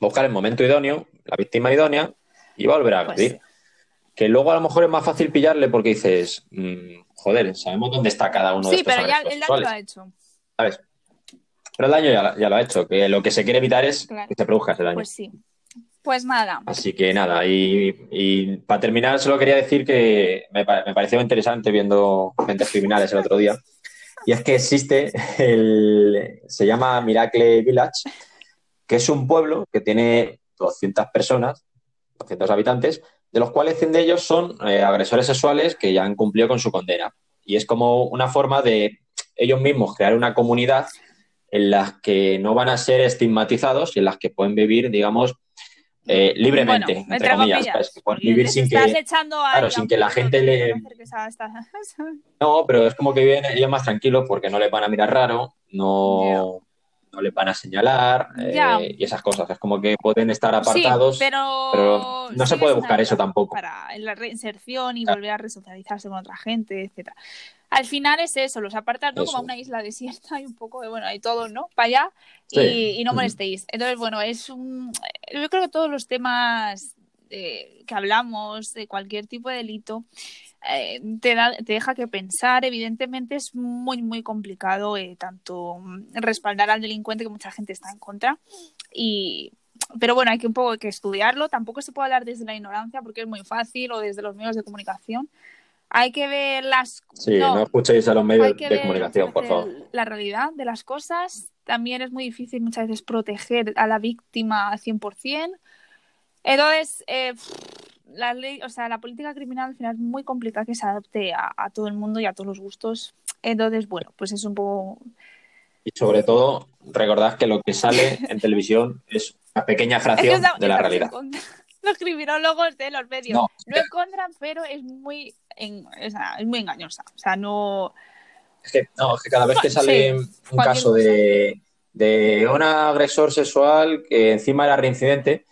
a buscar el momento idóneo, la víctima idónea, y va a volver a pues agredir. Que luego a lo mejor es más fácil pillarle porque dices, mm, joder, sabemos dónde está cada uno de estos Sí, pero ya el daño lo ha hecho. ¿Sabes? Pero el daño ya, lo ha hecho, que lo que se quiere evitar es que se produzca ese daño. Pues sí. Pues nada. Así que nada, y, para terminar solo quería decir que me, pareció interesante viendo Mentes Criminales el otro día, y es que existe el, se llama Miracle Village, que es un pueblo que tiene 200 personas, 200 habitantes, de los cuales 100 de ellos son eh, agresores sexuales que ya han cumplido con su condena. Y es como una forma de ellos mismos crear una comunidad en las que no van a ser estigmatizados y en las que pueden vivir, digamos, eh, libremente, entre comillas, vivir sin que, claro, sin que la gente le... *laughs* No, pero es como que viven ellos más tranquilos porque no les van a mirar raro, no, no les van a señalar eh, y esas cosas. Es como que pueden estar apartados, pero, no se puede buscar eso tampoco. Para la reinserción y volver a resocializarse con otra gente, etcétera al final es eso, los apartas como a una isla desierta y un poco de, bueno, hay todo, ¿no? Para allá y, no molestéis. Entonces, bueno, es un... Yo creo que todos los temas que hablamos de cualquier tipo de delito eh, te, da, te deja que pensar. Evidentemente es muy, muy complicado eh, tanto respaldar al delincuente que mucha gente está en contra y pero bueno, hay que un poco que estudiarlo. Tampoco se puede hablar desde la ignorancia porque es muy fácil o desde los medios de comunicación hay que ver las... Sí, no, escuchéis a los medios de comunicación, por favor. La realidad de las cosas. También es muy difícil muchas veces proteger a la víctima al 100%. Entonces, eh, la ley, o sea, la política criminal al final es muy complicada que se adapte a, todo el mundo y a todos los gustos. Entonces, bueno, pues es un poco... Y sobre todo, recordad que lo que sale en *laughs* televisión es una pequeña fracción de la realidad *laughs* los criminólogos de los medios lo encuentran, pero es muy, es muy engañosa. O sea, no. Es que, no, es que cada vez que *laughs* sale un caso de, de un agresor sexual que encima era reincidente,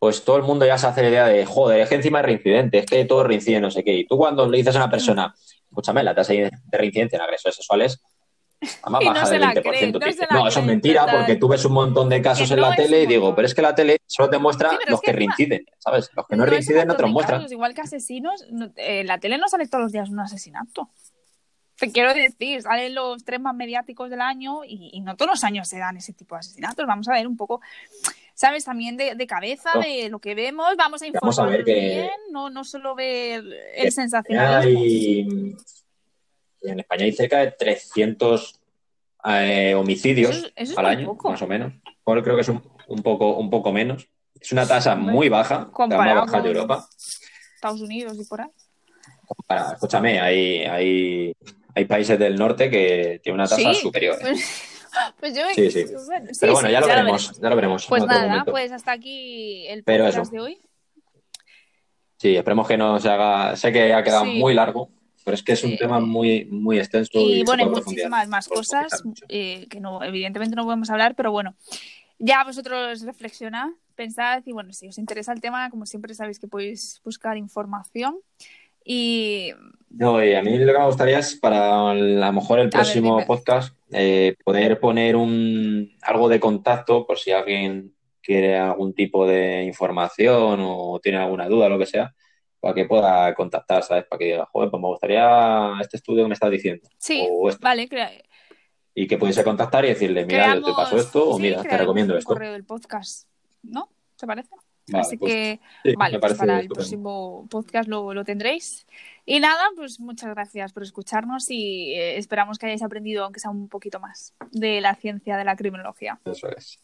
pues todo el mundo ya se hace la idea de, joder, es que encima es reincidente, es que todo reincide, no sé qué. Y tú cuando le dices a una persona, escúchame, la tasa de reincidencia en agresores sexuales no baja del la 20%. creen, no dice, eso es mentira, total. porque tú ves un montón de casos Que en no la tele y digo, pero es que la tele solo te muestra Sí, los que reinciden, ¿sabes? Los que no reinciden no te los muestran. igual que asesinos, no- eh, la tele no sale todos los días un asesinato. Te quiero decir, salen los tres más mediáticos del año y, y no todos los años se dan ese tipo de asesinatos. Vamos a ver un poco, ¿sabes? También de, de cabeza, No. de lo que vemos, vamos a Vamos a ver informarnos que- bien, no, no solo ver que el sensacionalismo. Hay- en España hay cerca de 300 eh, homicidios Eso eso al año, poco. más o menos. Ahora creo que es un, un poco, un poco menos. Es una tasa muy baja, la más baja de Europa. Estados Unidos y por ahí. Para- escúchame, hay, hay, hay países del norte que tienen una tasa Sí. superior. Pues, *laughs* pues yo, Sí, sí. bueno, sí, Pero bueno, sí, ya lo ya veremos, ya lo veremos. Pues nada, momento. pues hasta aquí el podcast de hoy. Sí, esperemos que no se haga. Sé que ha quedado Sí. muy largo, pero es que es un Sí. tema muy, muy extenso. Y bueno, hay muchísimas más cosas eh, que no, evidentemente no podemos hablar, pero bueno, ya vosotros reflexionad, pensad y bueno, si os interesa el tema, como siempre sabéis que podéis buscar información y No, y a mí lo que me gustaría es para a lo mejor el próximo podcast eh, poder poner un algo de contacto por si alguien quiere algún tipo de información o tiene alguna duda, lo que sea, para que pueda contactar, ¿sabes? Para que diga, joder, pues me gustaría este estudio que me estás diciendo. sí, O vale, crea- Y que pudiese contactar y decirle, mira, yo te paso esto o sí, mira, te recomiendo esto. correo del podcast, ¿no? ¿Te parece? Vale, Así pues, que, sí, vale, pues para el estupendo. próximo podcast lo, lo tendréis. Y nada, pues muchas gracias por escucharnos y eh, esperamos que hayáis aprendido, aunque sea un poquito más, de la ciencia de la criminología. Eso es.